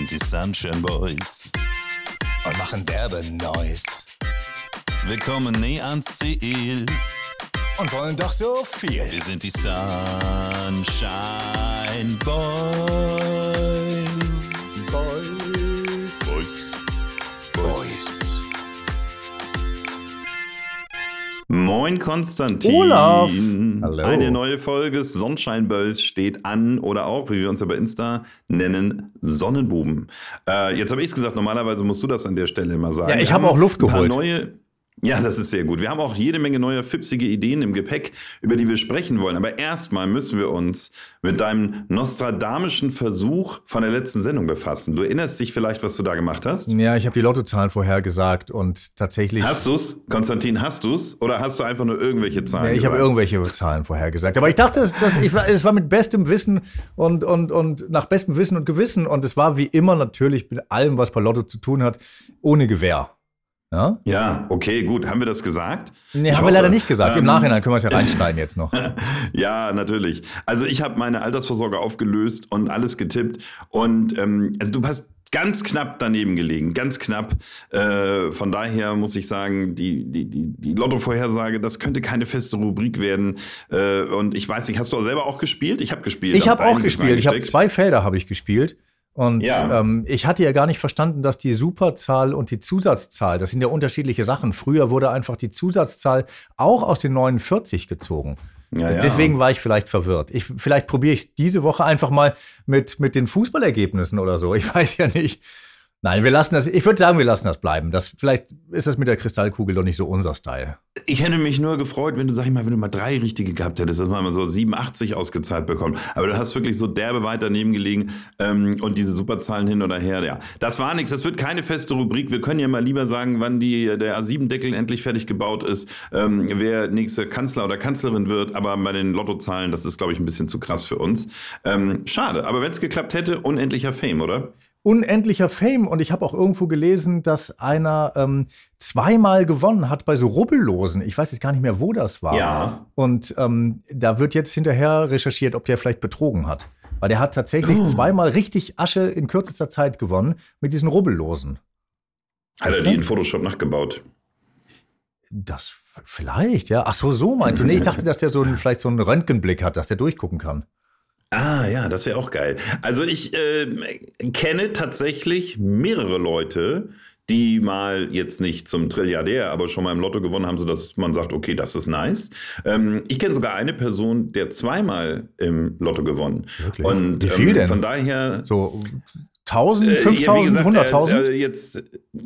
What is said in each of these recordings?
sind die Sunshine Boys und machen derbe Noise. Wir kommen nie ans Ziel und wollen doch so viel. Wir sind die Sunshine Boys. Moin Konstantin. Olaf. Hallo. Eine neue Folge Boys steht an oder auch, wie wir uns ja bei Insta nennen, Sonnenbuben. Äh, jetzt habe ich es gesagt, normalerweise musst du das an der Stelle immer sagen. Ja, ich habe auch Luft ein paar geholt. Neue ja, das ist sehr gut. Wir haben auch jede Menge neuer fipsige Ideen im Gepäck, über die wir sprechen wollen. Aber erstmal müssen wir uns mit deinem nostradamischen Versuch von der letzten Sendung befassen. Du erinnerst dich vielleicht, was du da gemacht hast? Ja, ich habe die Lottozahlen vorhergesagt und tatsächlich. Hast du's? Konstantin, hast du's? Oder hast du einfach nur irgendwelche Zahlen Ja, ich habe irgendwelche Zahlen vorhergesagt. Aber ich dachte, es, das, ich war, es war mit bestem Wissen und, und, und nach bestem Wissen und Gewissen. Und es war wie immer natürlich mit allem, was bei Lotto zu tun hat, ohne Gewehr. Ja? Ja, okay, gut. Haben wir das gesagt? Nee, Ich haben wir hoffe. leider nicht gesagt. Im Ähm, Nachhinein können wir es ja reinschneiden jetzt noch. Ja, natürlich. Also ich habe meine Altersvorsorge aufgelöst und alles getippt. Und ähm, also du hast ganz knapp daneben gelegen, ganz knapp. Äh, von daher muss ich sagen, die, die, die, die Lotto-Vorhersage, das könnte keine feste Rubrik werden. Äh, und ich weiß nicht, hast du auch selber auch gespielt? Ich habe gespielt. Ich hab habe auch gespielt. Ich habe zwei Felder habe ich gespielt. Und Ja. ähm, ich hatte ja gar nicht verstanden, dass die Superzahl und die Zusatzzahl, das sind ja unterschiedliche Sachen. Früher wurde einfach die Zusatzzahl auch aus den 49 gezogen. Ja, ja. Deswegen war ich vielleicht verwirrt. Ich, vielleicht probiere ich es diese Woche einfach mal mit, mit den Fußballergebnissen oder so. Ich weiß ja nicht. Nein, wir lassen das. Ich würde sagen, wir lassen das bleiben. Das, vielleicht ist das mit der Kristallkugel doch nicht so unser Style. Ich hätte mich nur gefreut, wenn du, sag ich mal, wenn du mal drei richtige gehabt hättest, dass man mal so 87 ausgezahlt bekommt. Aber du hast wirklich so derbe weit daneben gelegen ähm, und diese Superzahlen hin oder her. Ja, das war nichts. Das wird keine feste Rubrik. Wir können ja mal lieber sagen, wann die, der A7-Deckel endlich fertig gebaut ist, ähm, wer nächste Kanzler oder Kanzlerin wird. Aber bei den Lottozahlen, das ist, glaube ich, ein bisschen zu krass für uns. Ähm, schade. Aber wenn es geklappt hätte, unendlicher Fame, oder? Unendlicher Fame. Und ich habe auch irgendwo gelesen, dass einer ähm, zweimal gewonnen hat bei so Rubbellosen. Ich weiß jetzt gar nicht mehr, wo das war. Ja. Und ähm, da wird jetzt hinterher recherchiert, ob der vielleicht betrogen hat. Weil der hat tatsächlich zweimal richtig Asche in kürzester Zeit gewonnen mit diesen Rubbellosen. Hat er die in Photoshop nachgebaut? Das vielleicht, ja. Ach so, so meinst du. Nee, ich dachte, dass der so einen, vielleicht so einen Röntgenblick hat, dass der durchgucken kann. Ah ja, das wäre auch geil. Also ich äh, kenne tatsächlich mehrere Leute, die mal jetzt nicht zum Trilliardär, aber schon mal im Lotto gewonnen haben, sodass man sagt, okay, das ist nice. Ähm, ich kenne sogar eine Person, der zweimal im Lotto gewonnen. Wirklich? Und Wie viel ähm, denn? von daher. So 1000, äh, ja, wie 5000, gesagt, er ist, 100.000? äh, jetzt,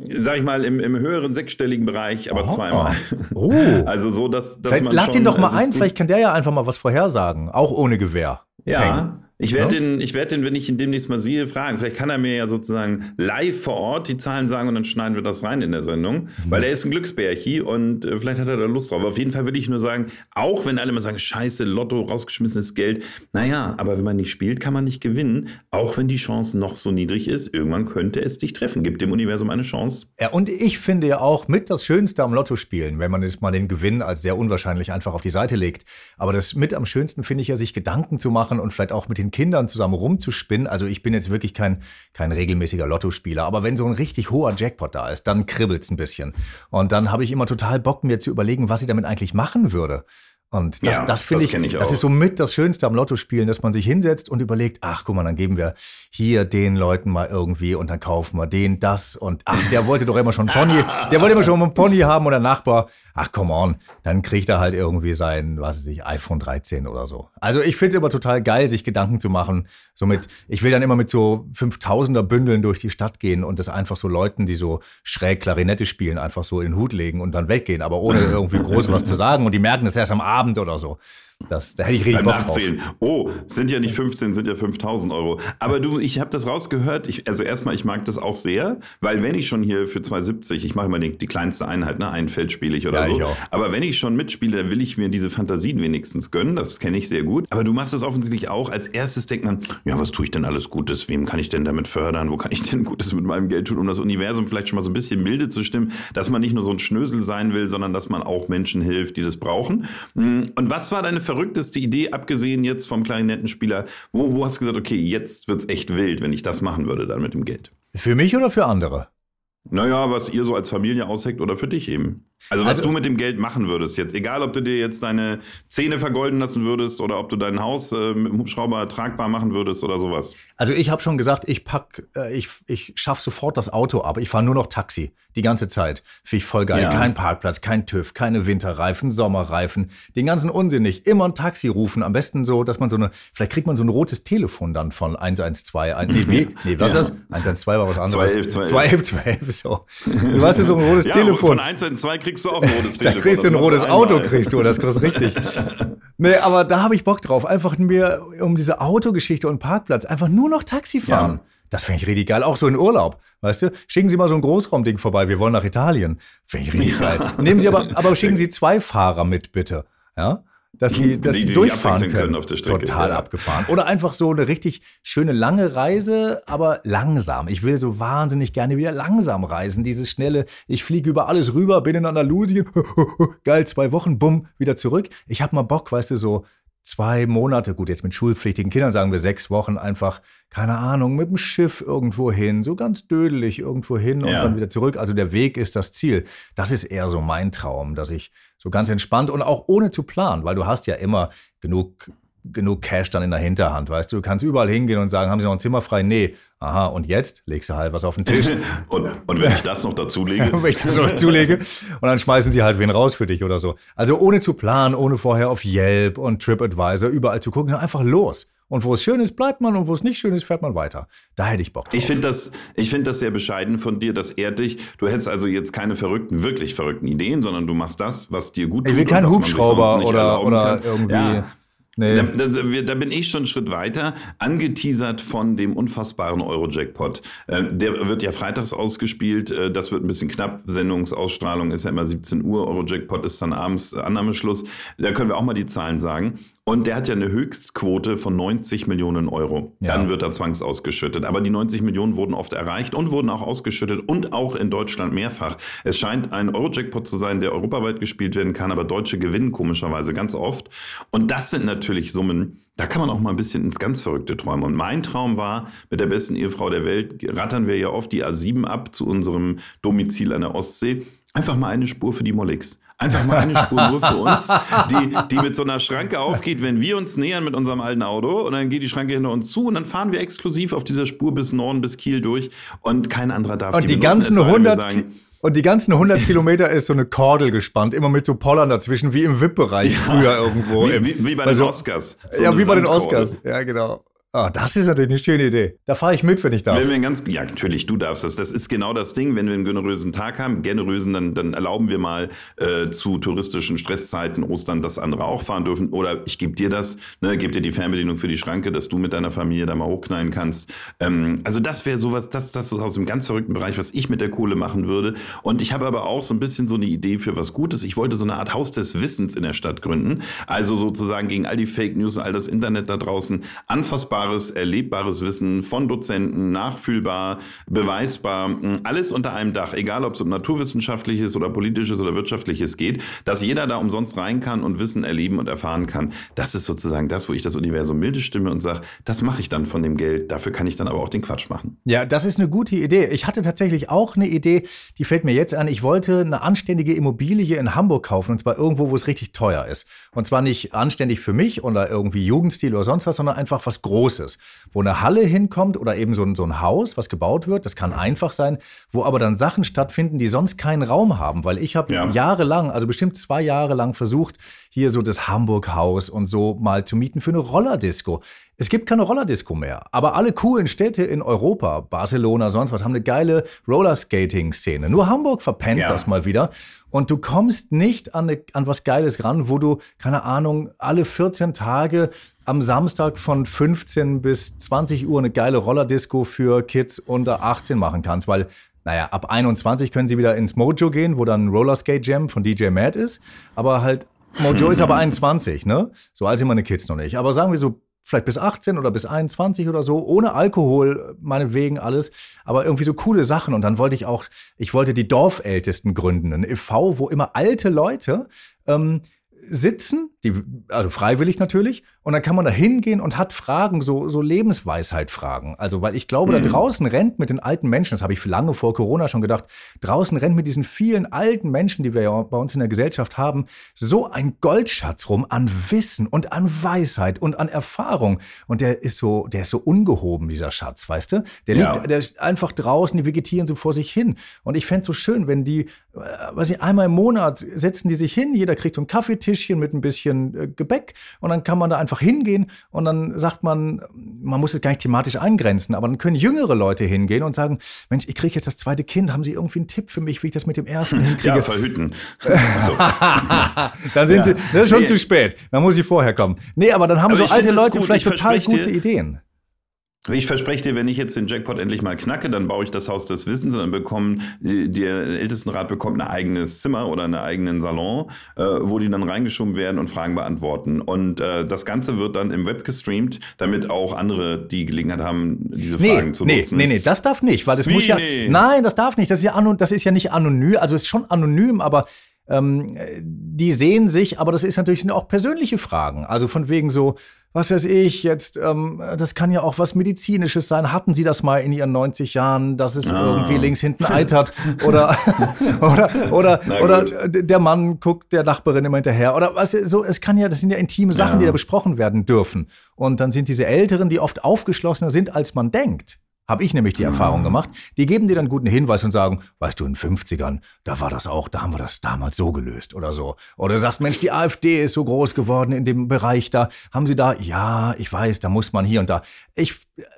sag ich mal, im, im höheren sechsstelligen Bereich, aber Aha. zweimal. Oh. Also so, dass, dass Vielleicht man lad schon, den doch mal also ein, vielleicht kann der ja einfach mal was vorhersagen, auch ohne Gewehr. Ja. Ich werde Ja? den, ich werde den, wenn ich ihn demnächst mal sehe, fragen. Vielleicht kann er mir ja sozusagen live vor Ort die Zahlen sagen und dann schneiden wir das rein in der Sendung, Mhm. weil er ist ein Glücksbärchi und äh, vielleicht hat er da Lust drauf. Auf jeden Fall würde ich nur sagen, auch wenn alle mal sagen, scheiße, Lotto, rausgeschmissenes Geld. Naja, aber wenn man nicht spielt, kann man nicht gewinnen. Auch wenn die Chance noch so niedrig ist, irgendwann könnte es dich treffen. Gibt dem Universum eine Chance. Ja, und ich finde ja auch mit das Schönste am Lotto spielen, wenn man jetzt mal den Gewinn als sehr unwahrscheinlich einfach auf die Seite legt. Aber das mit am schönsten finde ich ja, sich Gedanken zu machen und vielleicht auch mit den Kindern zusammen rumzuspinnen. Also ich bin jetzt wirklich kein, kein regelmäßiger Lottospieler, aber wenn so ein richtig hoher Jackpot da ist, dann kribbelt's ein bisschen. Und dann habe ich immer total Bock, mir zu überlegen, was ich damit eigentlich machen würde. Und das, Ja, das finde ich, ich das ist so mit das Schönste am Lottospielen, dass man sich hinsetzt und überlegt, ach guck mal, dann geben wir hier den Leuten mal irgendwie und dann kaufen wir den das und ach, der wollte doch immer schon einen Pony, der wollte immer schon einen Pony haben und der Nachbar, ach come on, dann kriegt er halt irgendwie sein, was weiß ich, iPhone 13 oder so. Also ich finde es immer total geil, sich Gedanken zu machen. Somit, ich will dann immer mit so 5000er Bündeln durch die Stadt gehen und das einfach so Leuten, die so schräg Klarinette spielen, einfach so in den Hut legen und dann weggehen, aber ohne irgendwie groß was zu sagen und die merken das erst am Abend oder so. Das, da hätte ich richtig Beim Bock drauf. Nachzählen. Oh, sind ja nicht 15, sind ja 5000 Euro. Aber du, ich habe das rausgehört. Ich, also erstmal, ich mag das auch sehr, weil wenn ich schon hier für 2,70, ich mache immer die, die kleinste Einheit, ne? ein Feld spiele ich oder Ja, so. ich auch. Aber wenn ich schon mitspiele, dann will ich mir diese Fantasien wenigstens gönnen. Das kenne ich sehr gut. Aber du machst das offensichtlich auch. Als erstes denkt man, ja, was tue ich denn alles Gutes? Wem kann ich denn damit fördern? Wo kann ich denn Gutes mit meinem Geld tun, um das Universum vielleicht schon mal so ein bisschen milde zu stimmen, dass man nicht nur so ein Schnösel sein will, sondern dass man auch Menschen hilft, die das brauchen. Und was war deine verrückteste Idee, abgesehen jetzt vom Klarinettenspieler? Wo, wo hast du gesagt, okay, jetzt wird's echt wild, wenn ich das machen würde dann mit dem Geld? Für mich oder für andere? Naja, was ihr so als Familie ausheckt oder für dich eben. Also was Also- du mit dem Geld machen würdest jetzt. Egal, ob du dir jetzt deine Zähne vergolden lassen würdest oder ob du dein Haus äh, mit dem Hubschrauber tragbar machen würdest oder sowas. Also ich habe schon gesagt, ich pack, äh, ich, ich schaff sofort das Auto ab. Ich fahre nur noch Taxi die ganze Zeit. Finde ich voll geil. Ja. Kein Parkplatz, kein TÜV, keine Winterreifen, Sommerreifen, den ganzen Unsinn nicht. Immer ein Taxi rufen. Am besten so, dass man so eine, vielleicht kriegt man so ein rotes Telefon dann von 112. Ein, nee, nee, nee, was Ja. ist das? 112 war was anderes. 211, 211, 211, so. Du weißt ja, so ein rotes Ja, Telefon. von 1 in 2 kriegst du auch ein rotes Da Telefon. kriegst du ein rotes einmal. Auto, kriegst du, das ist richtig. nee, aber da habe ich Bock drauf. Einfach mir um diese Autogeschichte und Parkplatz, einfach nur noch Taxi fahren. Ja. Das finde ich richtig geil. Auch so in Urlaub. Weißt du, schicken Sie mal so ein Großraumding vorbei. Wir wollen nach Italien. Finde ich richtig geil. Nehmen Sie aber, aber schicken Sie zwei Fahrer mit, bitte. Ja? Dass die, dass Die- die, durchfahren können. können auf der Strecke, Total ja. abgefahren. Oder einfach so eine richtig schöne lange Reise, aber langsam. Ich will so wahnsinnig gerne wieder langsam reisen. Dieses schnelle, ich fliege über alles rüber, bin in Andalusien, geil, zwei Wochen, bumm, wieder zurück. Ich habe mal Bock, weißt du, so zwei Monate, gut, jetzt mit schulpflichtigen Kindern sagen wir sechs Wochen, einfach, keine Ahnung, mit dem Schiff irgendwo hin, so ganz dödelig irgendwo hin und Ja. dann wieder zurück. Also der Weg ist das Ziel. Das ist eher so mein Traum, dass ich so ganz entspannt und auch ohne zu planen, weil du hast ja immer genug genug Cash dann in der Hinterhand, weißt du, du kannst überall hingehen und sagen, haben Sie noch ein Zimmer frei? Nee. Aha, und jetzt legst du halt was auf den Tisch, Und, und wenn ich das noch dazulege, wenn ich das noch zulege und dann schmeißen sie halt wen raus für dich oder so. Also ohne zu planen, ohne vorher auf Yelp und TripAdvisor überall zu gucken, einfach los. Und wo es schön ist, bleibt man und wo es nicht schön ist, fährt man weiter. Da hätte ich Bock drauf. Ich finde das, ich find das sehr bescheiden von dir, das ehrt dich. Du hättest also jetzt keine verrückten, wirklich verrückten Ideen, sondern du machst das, was dir gut tut. ich will keinen Hubschrauber oder, oder irgendwie. Ja. Nee. Da, da, da bin ich schon einen Schritt weiter, angeteasert von dem unfassbaren Euro-Jackpot. Äh, der wird ja freitags ausgespielt, äh, das wird ein bisschen knapp. Sendungsausstrahlung ist ja immer 17 Uhr, Euro-Jackpot ist dann abends äh, Annahmeschluss. Da können wir auch mal die Zahlen sagen. Und der hat ja eine Höchstquote von 90 Millionen Euro. Ja. Dann wird er zwangsausgeschüttet. Aber die 90 Millionen wurden oft erreicht und wurden auch ausgeschüttet und auch in Deutschland mehrfach. Es scheint ein Euro-Jackpot zu sein, der europaweit gespielt werden kann, aber Deutsche gewinnen komischerweise ganz oft. Und das sind natürlich Summen, da kann man auch mal ein bisschen ins ganz Verrückte träumen. Und mein Traum war, mit der besten Ehefrau der Welt rattern wir ja oft die A7 ab zu unserem Domizil an der Ostsee. Einfach mal eine Spur für die Mollix. Einfach mal eine Spur nur für uns, die, die mit so einer Schranke aufgeht, wenn wir uns nähern mit unserem alten Auto und dann geht die Schranke hinter uns zu und dann fahren wir exklusiv auf dieser Spur bis Norden, bis Kiel durch und kein anderer darf Und die benutzen, ganzen es sei denn, wir 100 sagen, und die ganzen 100 Kilometer ist so eine Kordel gespannt, immer mit so Pollern dazwischen, wie im VIP-Bereich früher irgendwo. wie, im, wie, wie bei den so- Oscars. So ja, wie bei den Sandkordel. Oscars. Ja, genau. Ah, das ist natürlich eine schöne Idee. Da fahre ich mit, wenn ich darf. Wenn wir ganz, ja, natürlich, du darfst das. Das ist genau das Ding. Wenn wir einen generösen Tag haben, generösen, dann, dann erlauben wir mal äh, zu touristischen Stresszeiten, Ostern, dass andere auch fahren dürfen. Oder ich gebe dir das, ne, gebe dir die Fernbedienung für die Schranke, dass du mit deiner Familie da mal hochknallen kannst. Ähm, also das wäre sowas, das, das ist aus dem ganz verrückten Bereich, was ich mit der Kohle machen würde. Und ich habe aber auch so ein bisschen so eine Idee für was Gutes. Ich wollte so eine Art Haus des Wissens in der Stadt gründen. Also sozusagen gegen all die Fake News und all das Internet da draußen anfassbares, erlebbares Wissen von Dozenten, nachfühlbar, beweisbar, mh, alles unter einem Dach, egal ob es um naturwissenschaftliches oder politisches oder wirtschaftliches geht, dass jeder da umsonst rein kann und Wissen erleben und erfahren kann. Das ist sozusagen das, wo ich das Universum milde stimme und sage, das mache ich dann von dem Geld, dafür kann ich dann aber auch den Quatsch machen. Ja, das ist eine gute Idee. Ich hatte tatsächlich auch eine Idee, die fällt mir jetzt an. Ich wollte eine anständige Immobilie in Hamburg kaufen und zwar irgendwo, wo es richtig teuer ist. Und zwar nicht anständig für mich oder irgendwie Jugendstil oder sonst was, sondern einfach was Großes, wo eine Halle hinkommt oder eben so ein, so ein Haus, was gebaut wird. Das kann einfach sein, wo aber dann Sachen stattfinden, die sonst keinen Raum haben, weil ich habe Ja. jahrelang, also bestimmt zwei Jahre lang versucht, hier so das Hamburg-Haus und so mal zu mieten für eine Rollerdisco. Es gibt keine Rollerdisco mehr, aber alle coolen Städte in Europa, Barcelona, sonst was, haben eine geile Rollerskating-Szene. Nur Hamburg verpennt Ja. das mal wieder. Und du kommst nicht an, eine, an was Geiles ran, wo du, keine Ahnung, alle 14 Tage am Samstag von 15 bis 20 Uhr eine geile Rollerdisco für Kids unter 18 machen kannst, weil naja, ab 21 können sie wieder ins Mojo gehen, wo dann Rollerskate Jam von DJ Matt ist. Aber halt, Mojo ist aber 21, ne? So alt sind meine Kids noch nicht. Aber sagen wir so, vielleicht bis 18 oder bis 21 oder so, ohne Alkohol, meinetwegen alles. Aber irgendwie so coole Sachen. Und dann wollte ich auch, ich wollte die Dorfältesten gründen, ein e.V., wo immer alte Leute ähm, sitzen, die, also freiwillig natürlich, und dann kann man da hingehen und hat Fragen, so, so Lebensweisheit-Fragen. Also, weil ich glaube, mhm. da draußen rennt mit den alten Menschen, das habe ich lange vor Corona schon gedacht, draußen rennt mit diesen vielen alten Menschen, die wir ja bei uns in der Gesellschaft haben, so ein Goldschatz rum an Wissen und an Weisheit und an Erfahrung. Und der ist so, der ist so ungehoben, dieser Schatz, weißt du? Der ja. liegt der ist einfach draußen, die vegetieren so vor sich hin. Und ich fände es so schön, wenn die, äh, weiß ich, einmal im Monat setzen die sich hin, jeder kriegt so ein Kaffeetischchen mit ein bisschen äh, Gebäck und dann kann man da einfach hingehen und dann sagt man, man muss es gar nicht thematisch eingrenzen, aber dann können jüngere Leute hingehen und sagen, Mensch, ich kriege jetzt das zweite Kind, haben Sie irgendwie einen Tipp für mich, wie ich das mit dem ersten hinkriege? Ja, verhüten. dann sind ja. sie, das ist schon nee. zu spät. Dann muss ich vorher kommen. Nee, aber dann haben aber so alte Leute vielleicht total gute Ideen. Ich verspreche dir, wenn ich jetzt den Jackpot endlich mal knacke, dann baue ich das Haus des Wissens und dann bekommen der Ältestenrat bekommt ein eigenes Zimmer oder einen eigenen Salon, äh, wo die dann reingeschoben werden und Fragen beantworten. Und äh, das Ganze wird dann im Web gestreamt, damit auch andere die Gelegenheit haben, diese Fragen nee, zu nee, nutzen. Nee, nee, das darf nicht, weil das Wie, muss ja. Nee. Nein, das darf nicht. Das ist ja, das ist ja nicht anonym, also es ist schon anonym, aber ähm, die sehen sich, aber das ist natürlich sind auch persönliche Fragen. Also von wegen so, was weiß ich, jetzt, ähm, das kann ja auch was Medizinisches sein. Hatten Sie das mal in Ihren 90 Jahren, dass es ah. irgendwie links hinten eitert? Oder, oder, oder, oder der Mann guckt der Nachbarin immer hinterher. Oder was so, es kann ja, das sind ja intime Sachen, ja. die da besprochen werden dürfen. Und dann sind diese Älteren, die oft aufgeschlossener sind, als man denkt. Habe ich nämlich die Erfahrung gemacht. Die geben dir dann guten Hinweis und sagen, weißt du, in den 50ern, da war das auch, da haben wir das damals so gelöst oder so. Oder du sagst, Mensch, die AfD ist so groß geworden in dem Bereich da. Haben sie da, ja, ich weiß, da muss man hier und da. Ich,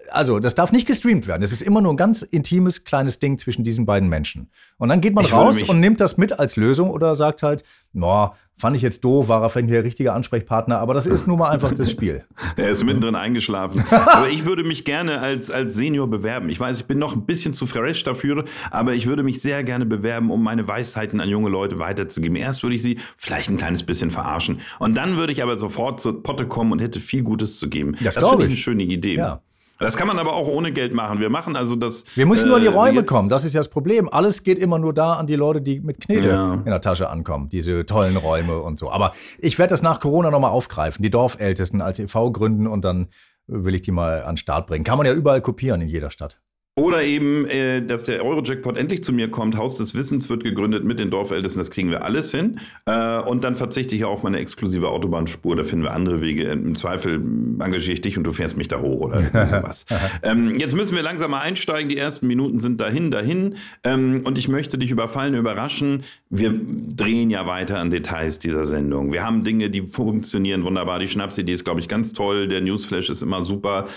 also, das darf nicht gestreamt werden. Das ist immer nur ein ganz intimes, kleines Ding zwischen diesen beiden Menschen. Und dann geht man ich raus und nimmt das mit als Lösung oder sagt halt, boah, Fand ich jetzt doof, war er vielleicht nicht der richtige Ansprechpartner, aber das ist nun mal einfach das Spiel. er ist mittendrin eingeschlafen. aber ich würde mich gerne als, als Senior bewerben. Ich weiß, ich bin noch ein bisschen zu fresh dafür, aber ich würde mich sehr gerne bewerben, um meine Weisheiten an junge Leute weiterzugeben. Erst würde ich sie vielleicht ein kleines bisschen verarschen. Und dann würde ich aber sofort zur Potte kommen und hätte viel Gutes zu geben. Das, das finde ich eine schöne Idee. Ja. Das kann man aber auch ohne Geld machen. Wir machen also das. Wir müssen nur in die äh, Räume kommen. Das ist ja das Problem. Alles geht immer nur da an die Leute, die mit Knete ja. in der Tasche ankommen. Diese tollen Räume und so. Aber ich werde das nach Corona nochmal aufgreifen. Die Dorfältesten als e.V. gründen und dann will ich die mal an den Start bringen. Kann man ja überall kopieren in jeder Stadt. Oder eben, äh, dass der Euro-Jackpot endlich zu mir kommt. Haus des Wissens wird gegründet mit den Dorfältesten. Das kriegen wir alles hin. Äh, und dann verzichte ich auf meine exklusive Autobahnspur. Da finden wir andere Wege. Im Zweifel engagiere ich dich und du fährst mich da hoch oder sowas. ähm, jetzt müssen wir langsam mal einsteigen. Die ersten Minuten sind dahin, dahin. Ähm, und ich möchte dich überfallen, überraschen. Wir drehen ja weiter an Details dieser Sendung. Wir haben Dinge, die funktionieren wunderbar. Die Schnapsidee ist, glaube ich, ganz toll. Der Newsflash ist immer super.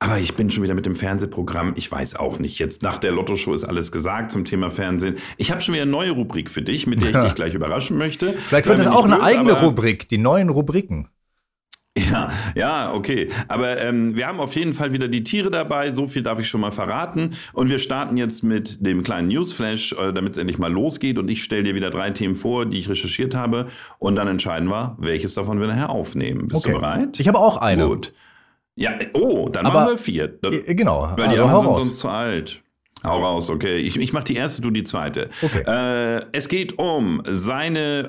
Aber ich bin schon wieder mit dem Fernsehprogramm. Ich weiß auch nicht. Jetzt nach der Lotto-Show ist alles gesagt zum Thema Fernsehen. Ich habe schon wieder eine neue Rubrik für dich, mit der ich dich gleich überraschen möchte. Vielleicht wird das auch eine eigene Rubrik, die neuen Rubriken. Ja, ja, okay. Aber ähm, wir haben auf jeden Fall wieder die Tiere dabei. So viel darf ich schon mal verraten. Und wir starten jetzt mit dem kleinen Newsflash, äh, damit es endlich mal losgeht. Und ich stelle dir wieder drei Themen vor, die ich recherchiert habe. Und dann entscheiden wir, welches davon wir nachher aufnehmen. Bist okay. du bereit? Ich habe auch eine. Gut. Ja, oh, dann Aber, machen wir vier. Das, äh, genau. Weil die also anderen sind sonst zu alt. Hau raus, okay. Ich, ich mache die erste, du die zweite. Okay. Äh, es geht um seine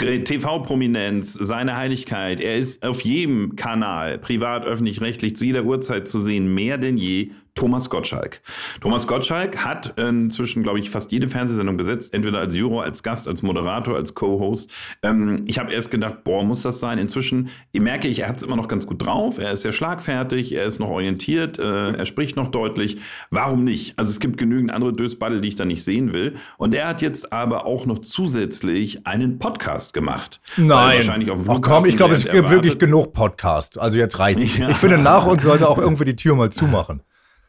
äh, TV-Prominenz, seine Heiligkeit. Er ist auf jedem Kanal, privat, öffentlich, rechtlich, zu jeder Uhrzeit zu sehen, mehr denn je. Thomas Gottschalk. Thomas Gottschalk hat inzwischen, glaube ich, fast jede Fernsehsendung besetzt, entweder als Juror, als Gast, als Moderator, als Co-Host. Ähm, ich habe erst gedacht, boah, muss das sein? Inzwischen merke ich, er hat es immer noch ganz gut drauf. Er ist sehr schlagfertig, er ist noch orientiert, äh, er spricht noch deutlich. Warum nicht? Also es gibt genügend andere Dösbaddel, die ich da nicht sehen will. Und er hat jetzt aber auch noch zusätzlich einen Podcast gemacht. Nein. Wahrscheinlich auf dem Ach komm, ich glaube, es gibt wirklich genug Podcasts. Also jetzt reicht's. Ja. Ich finde, nach uns sollte auch irgendwie die Tür mal zumachen.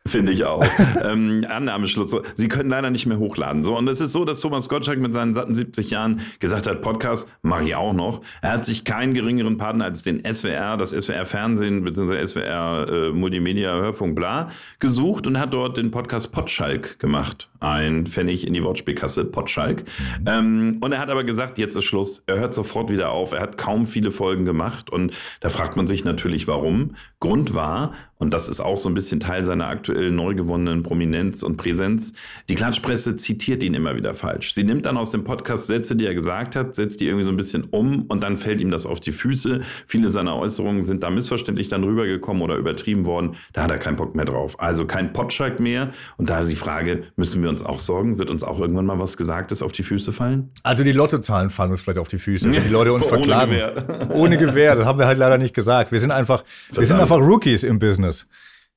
Finde ich auch. ähm, Annahmeschluss. Sie können leider nicht mehr hochladen. So, und es ist so, dass Thomas Gottschalk mit seinen satten 70 Jahren gesagt hat, Podcast mache ich auch noch. Er hat sich keinen geringeren Partner als den SWR, das SWR Fernsehen bzw. SWR äh, Multimedia Hörfunk bla gesucht und hat dort den Podcast Potschalk gemacht. Ein Pfennig in die Wortspielkasse, Potschalk. Ähm, und er hat aber gesagt, jetzt ist Schluss. Er hört sofort wieder auf. Er hat kaum viele Folgen gemacht und da fragt man sich natürlich, warum. Grund war, und das ist auch so ein bisschen Teil seiner aktuell neu gewonnenen Prominenz und Präsenz. Die Klatschpresse zitiert ihn immer wieder falsch. Sie nimmt dann aus dem Podcast Sätze, die er gesagt hat, setzt die irgendwie so ein bisschen um und dann fällt ihm das auf die Füße. Viele seiner Äußerungen sind da missverständlich dann rübergekommen oder übertrieben worden. Da hat er keinen Bock mehr drauf. Also kein Potschak mehr. Und da ist die Frage, müssen wir uns auch sorgen? Wird uns auch irgendwann mal was Gesagtes auf die Füße fallen? Also die Lottozahlen fallen uns vielleicht auf die Füße, wenn die Leute uns Ohne verklagen. Gewehr. Ohne Gewehr, das haben wir halt leider nicht gesagt. Wir sind einfach, wir sind einfach Rookies im Business.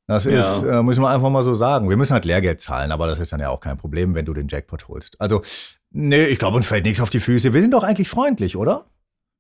Das Ja. ist, äh, müssen wir einfach mal so sagen. Wir müssen halt Lehrgeld zahlen, aber das ist dann ja auch kein Problem, wenn du den Jackpot holst. Also, nee, ich glaube, uns fällt nichts auf die Füße. Wir sind doch eigentlich freundlich, oder?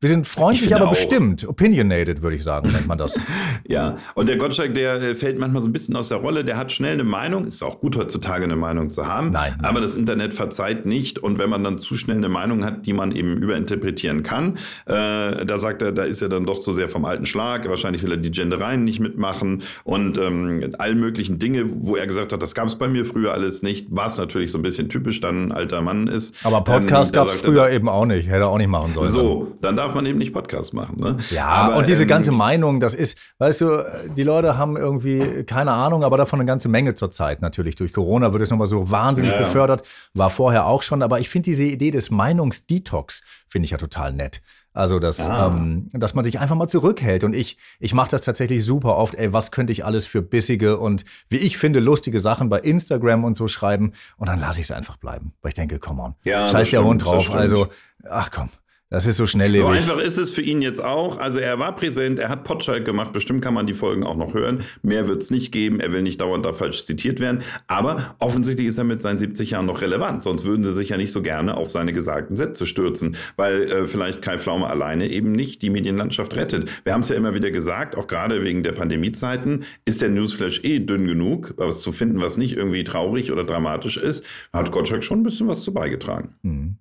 Wir sind freundlich, aber auch. bestimmt. Opinionated, würde ich sagen, nennt man das. Ja, und der Gottschalk, der äh, fällt manchmal so ein bisschen aus der Rolle. Der hat schnell eine Meinung. Ist auch gut heutzutage eine Meinung zu haben. Nein. Aber das Internet verzeiht nicht. Und wenn man dann zu schnell eine Meinung hat, die man eben überinterpretieren kann, äh, da sagt er, da ist er dann doch zu sehr vom alten Schlag. Wahrscheinlich will er die Gendereien nicht mitmachen und ähm, all möglichen Dinge, wo er gesagt hat, das gab es bei mir früher alles nicht. Was natürlich so ein bisschen typisch dann ein alter Mann ist. Aber Podcast Ähm, gab es sagt er, früher eben auch nicht. Hätte er auch nicht machen sollen. So, dann darf man eben nicht Podcast machen. Ne? Ja, Aber, und diese ähm, ganze Meinung, das ist, weißt du, die Leute haben irgendwie keine Ahnung, aber davon eine ganze Menge zurzeit natürlich. Durch Corona wird es nochmal so wahnsinnig Ja, befördert, war vorher auch schon, aber ich finde diese Idee des Meinungsdetox, finde ich ja total nett. Also, dass, Ja. ähm, dass man sich einfach mal zurückhält. Und ich, ich mache das tatsächlich super oft. Ey, was könnte ich alles für bissige und, wie ich finde, lustige Sachen bei Instagram und so schreiben? Und dann lasse ich es einfach bleiben. Weil ich denke, come on, Ja, scheiß der Hund drauf. Also, ach komm, das ist so schnelllebig. So einfach ist es für ihn jetzt auch. Also er war präsent, er hat Potschalk gemacht. Bestimmt kann man die Folgen auch noch hören. Mehr wird es nicht geben. Er will nicht dauernd da falsch zitiert werden. Aber offensichtlich ist er mit seinen 70 Jahren noch relevant. Sonst würden sie sich ja nicht so gerne auf seine gesagten Sätze stürzen, weil äh, vielleicht Kai Pflaume alleine eben nicht die Medienlandschaft rettet. Wir haben es ja immer wieder gesagt, auch gerade wegen der Pandemiezeiten ist der Newsflash eh dünn genug, was zu finden, was nicht irgendwie traurig oder dramatisch ist. Hat Gottschalk schon ein bisschen was zu beigetragen. Hm.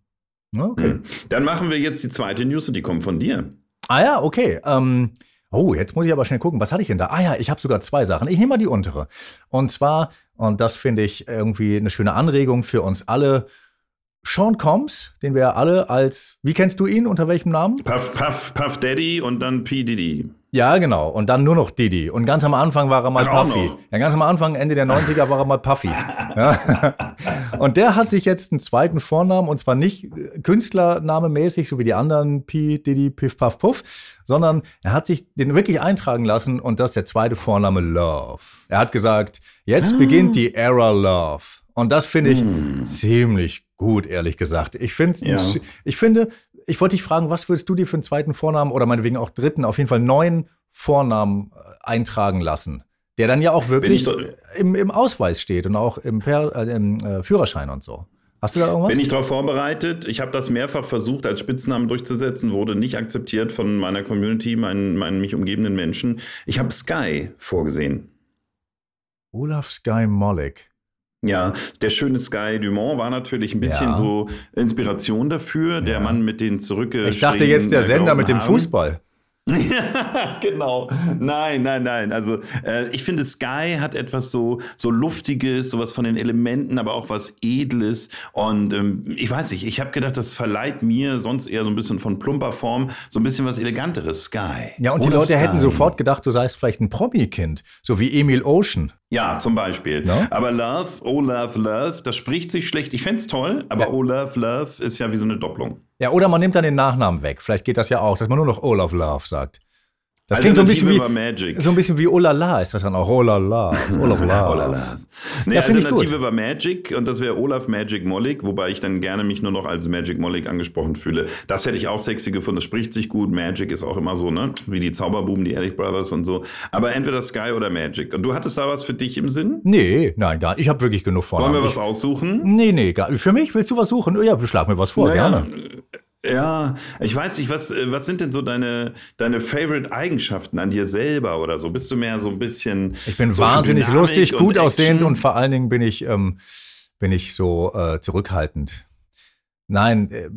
Okay. Hm. Dann machen wir jetzt die zweite News und die kommt von dir. Ah ja, okay. Ähm, oh, jetzt muss ich aber schnell gucken. Was hatte ich denn da? Ah ja, ich habe sogar zwei Sachen. Ich nehme mal die untere. Und zwar, und das finde ich irgendwie eine schöne Anregung für uns alle, Sean Combs, den wir alle als, wie kennst du ihn, unter welchem Namen? Puff, Puff, Puff Daddy und dann P. Diddy. Ja, genau. Und dann nur noch Didi. Und ganz am Anfang war er mal Ach, Puffy. Ja, ganz am Anfang, Ende der 90er, war er mal Puffy. Ja. Und der hat sich jetzt einen zweiten Vornamen, und zwar nicht Künstlernamemäßig, so wie die anderen P, Didi, Piff, Puff, Puff, sondern er hat sich den wirklich eintragen lassen und das ist der zweite Vorname Love. Er hat gesagt, jetzt beginnt die Era Love. Und das finde ich ziemlich gut, ehrlich gesagt. Ich, find, Ja. ich finde, ich wollte dich fragen, was würdest du dir für einen zweiten Vornamen oder meinetwegen auch dritten, auf jeden Fall neuen Vornamen äh, eintragen lassen? Der dann ja auch wirklich im, im Ausweis steht und auch im, per, äh, im äh, Führerschein und so. Hast du da irgendwas? Bin ich darauf vorbereitet? Ich habe das mehrfach versucht, als Spitznamen durchzusetzen, wurde nicht akzeptiert von meiner Community, meinen, meinen mich umgebenden Menschen. Ich habe Sky vorgesehen. Olaf Sky Mollick. Ja, der schöne Sky Dumont war natürlich ein bisschen Ja. so Inspiration dafür. Der Ja. Mann mit den zurückgeschriebenen Ich dachte jetzt der Sender mit dem. Fußball. Ja, genau. Nein, nein, nein. Also äh, ich finde, Sky hat etwas so, so Luftiges, sowas von den Elementen, aber auch was Edles. Und ähm, ich weiß nicht, ich habe gedacht, das verleiht mir sonst eher so ein bisschen von plumper Form, so ein bisschen was Eleganteres. Sky. Ja, und die Olaf Leute Sky. hätten sofort gedacht, du seist vielleicht ein Promi-Kind, so wie Emil Ocean. Ja, zum Beispiel. Ja? Aber Love, oh Love, Love, das spricht sich schlecht. Ich fänd's toll, aber Ja. oh Love, Love ist ja wie so eine Doppelung. Ja, oder man nimmt dann den Nachnamen weg. Vielleicht geht das ja auch, dass man nur noch Olaf Love sagt. Das klingt so ein bisschen wie, Magic. so ein bisschen wie Olala ist das dann auch. Olala. Olala. Olala. Nee, Ja, Alternative war Magic und das wäre Olaf Magic Mollig, wobei ich dann gerne mich nur noch als Magic Mollig angesprochen fühle. Das hätte ich auch sexy gefunden, das spricht sich gut. Magic ist auch immer so, ne? Wie die Zauberbuben, die Eric Brothers und so. Aber entweder Sky oder Magic. Und du hattest da was für dich im Sinn? Nee, nein, gar nicht. Ich habe wirklich genug Vornamen. Wollen wir was ich, aussuchen? Nee, nee, gar, für mich willst du was suchen? Ja, schlag mir was vor, Naja, gerne. Ja, ich weiß nicht, was, äh, was sind denn so deine, deine Favorite-Eigenschaften an dir selber oder so? Bist du mehr so ein bisschen. Ich bin so wahnsinnig lustig, gut aussehend und vor allen Dingen bin ich, ähm, bin ich so äh, zurückhaltend. Nein, äh,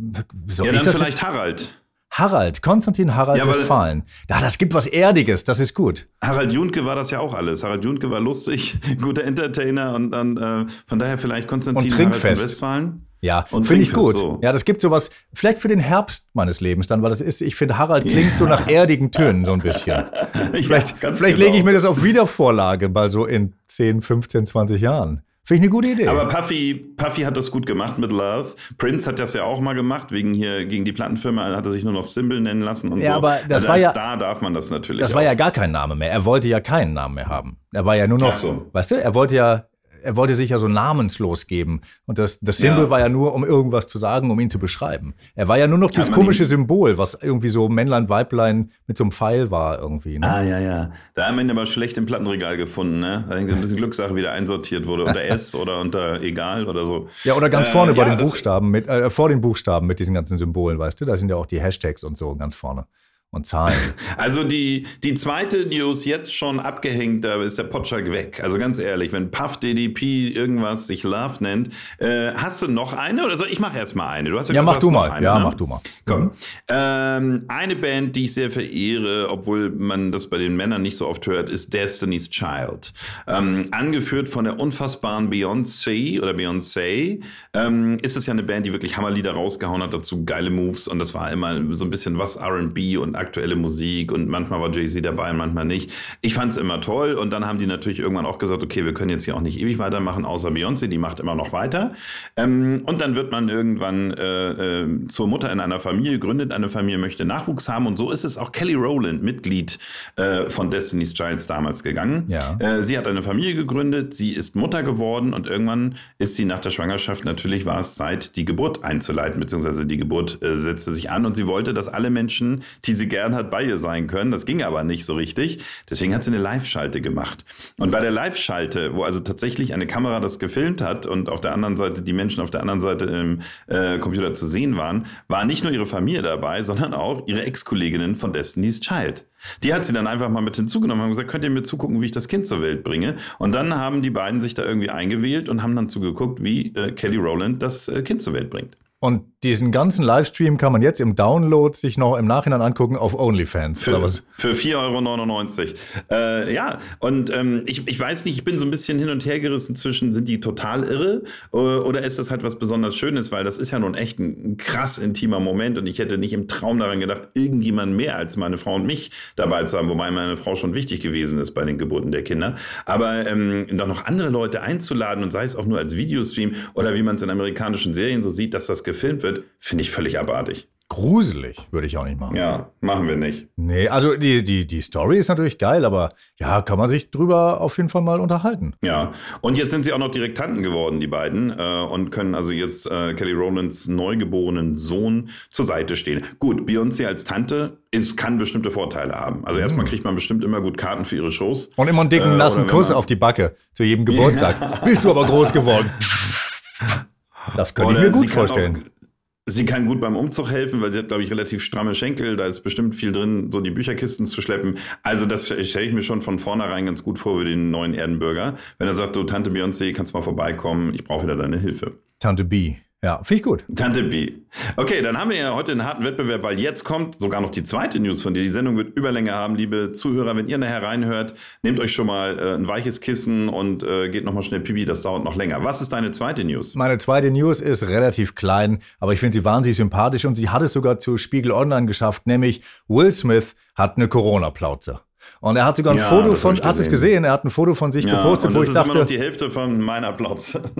so Ja, ist dann das vielleicht jetzt? Harald. Harald, Konstantin Harald Ja, Westfalen. Da, das gibt was Erdiges, das ist gut. Harald Juntke war das ja auch alles. Harald Juntke war lustig, guter Entertainer und dann äh, von daher vielleicht Konstantin Harald. Westfalen. Ja, Und finde ich gut. so. Ja, das gibt sowas, vielleicht für den Herbst meines Lebens dann, weil das ist, ich finde, Harald klingt so nach erdigen Tönen so ein bisschen. Vielleicht, Ja, vielleicht genau. lege ich mir das auf Wiedervorlage mal so in 10, 15, 20 Jahren. Finde ich eine gute Idee. Aber Puffy, Puffy hat das gut gemacht mit Love. Prince hat das ja auch mal gemacht, wegen hier gegen die Plattenfirma, hat er sich nur noch Symbol nennen lassen und Ja, so. aber das also war als ja- Star darf man das natürlich. das auch. war ja gar kein Name mehr. Er wollte ja keinen Namen mehr haben. Er war ja nur noch, Ach so. weißt du, er wollte ja, er wollte sich ja so namenslos geben. Und das, das Symbol Ja. war ja nur, um irgendwas zu sagen, um ihn zu beschreiben. Er war ja nur noch dieses man komische ihn- Symbol, was irgendwie so Männlein, Weiblein mit so einem Pfeil war irgendwie. Ne? Ah, ja, ja. Da haben wir ihn aber schlecht im Plattenregal gefunden, ne? Da hängt ein bisschen Glückssache, wie der einsortiert wurde. Unter S oder unter egal oder so. Ja, oder ganz Äh, vorne bei ja, den Buchstaben, mit, äh, vor den Buchstaben mit diesen ganzen Symbolen, weißt du? Da sind ja auch die Hashtags und so ganz vorne. Und Zahlen. Also die, die zweite News jetzt schon abgehängt, da ist der Potschak weg. Also ganz ehrlich, wenn Puff DDP irgendwas sich Love nennt, äh, hast du noch eine oder soll ich mach erst mal eine? Du hast ja, gesagt, mach du mal. Eine, ja, ne? mach du mal. Komm. Mhm. Ähm, eine Band, die ich sehr verehre, obwohl man das bei den Männern nicht so oft hört, ist Destiny's Child. Ähm, angeführt von der unfassbaren Beyoncé oder Beyoncé, ähm, ist es ja eine Band, die wirklich Hammerlieder rausgehauen hat, dazu geile Moves und das war immer so ein bisschen was R&B und aktuelle Musik und manchmal war Jay-Z dabei und manchmal nicht. Ich fand es immer toll und dann haben die natürlich irgendwann auch gesagt, okay, wir können jetzt hier auch nicht ewig weitermachen, außer Beyoncé, die macht immer noch weiter. Ähm, und dann wird man irgendwann äh, äh, zur Mutter in einer Familie, gründet eine Familie, möchte Nachwuchs haben und so ist es auch Kelly Rowland, Mitglied äh, von Destiny's Childs damals gegangen. Ja. Äh, sie hat eine Familie gegründet, sie ist Mutter geworden und irgendwann ist sie nach der Schwangerschaft, natürlich war es Zeit, die Geburt einzuleiten, beziehungsweise die Geburt äh, setzte sich an und sie wollte, dass alle Menschen, die sie gern hat, bei ihr sein können. Das ging aber nicht so richtig. Deswegen hat sie eine Live-Schalte gemacht. Und bei der Live-Schalte, wo also tatsächlich eine Kamera das gefilmt hat und auf der anderen Seite die Menschen auf der anderen Seite im äh, Computer zu sehen waren, war nicht nur ihre Familie dabei, sondern auch ihre Ex-Kolleginnen von Destiny's Child. Die hat sie dann einfach mal mit hinzugenommen und gesagt, könnt ihr mir zugucken, wie ich das Kind zur Welt bringe? Und dann haben die beiden sich da irgendwie eingewählt und haben dann zugeguckt, wie äh, Kelly Rowland das äh, Kind zur Welt bringt. Und diesen ganzen Livestream kann man jetzt im Download sich noch im Nachhinein angucken auf OnlyFans. Für, oder was? für 4,99 Euro. Äh, ja, und ähm, ich, ich weiß nicht, ich bin so ein bisschen hin und her gerissen zwischen, sind die total irre äh, oder ist das halt was besonders Schönes, weil das ist ja nun echt ein, ein krass intimer Moment und ich hätte nicht im Traum daran gedacht, irgendjemand mehr als meine Frau und mich dabei zu haben, wobei meine Frau schon wichtig gewesen ist bei den Geburten der Kinder. Aber ähm, dann noch andere Leute einzuladen und sei es auch nur als Videostream oder wie man es in amerikanischen Serien so sieht, dass das gefilmt wird, finde ich völlig abartig. Gruselig, würde ich auch nicht machen. Ja, machen wir nicht. Nee, also die, die, die Story ist natürlich geil, aber ja, kann man sich drüber auf jeden Fall mal unterhalten. Ja, und jetzt sind sie auch noch Direktanten geworden, die beiden, äh, und können also jetzt äh, Kelly Rowlands neugeborenen Sohn zur Seite stehen. Gut, Beyoncé als Tante ist, kann bestimmte Vorteile haben. Also erstmal kriegt man bestimmt immer gut Karten für ihre Shows. Und immer einen dicken, Äh, nassen Kuss auf die Backe zu jedem Geburtstag. Bist du aber groß geworden. Das könnte ich Oder mir gut sie kann vorstellen. Auch, sie kann gut beim Umzug helfen, weil sie hat, glaube ich, relativ stramme Schenkel. Da ist bestimmt viel drin, so die Bücherkisten zu schleppen. Also das stelle ich mir schon von vornherein ganz gut vor für den neuen Erdenbürger. Wenn er sagt, du Tante Beyoncé, kannst mal vorbeikommen, ich brauche wieder deine Hilfe. Tante B. Ja, finde ich gut. Tante B. Okay, dann haben wir ja heute einen harten Wettbewerb, weil jetzt kommt sogar noch die zweite News von dir. Die Sendung wird Überlänge haben, liebe Zuhörer. Wenn ihr nachher reinhört, nehmt euch schon mal äh, ein weiches Kissen und äh, geht nochmal schnell pipi, das dauert noch länger. Was ist deine zweite News? Meine zweite News ist relativ klein, aber ich finde sie wahnsinnig sympathisch und sie hat es sogar zu Spiegel Online geschafft, nämlich Will Smith hat eine Corona-Plauze. Und er hat sogar ein Ja, Foto von, hast du es gesehen. Er hat ein Foto von sich Ja, gepostet, und wo das ich ist immer noch dachte, die Hälfte von meinem Applaus.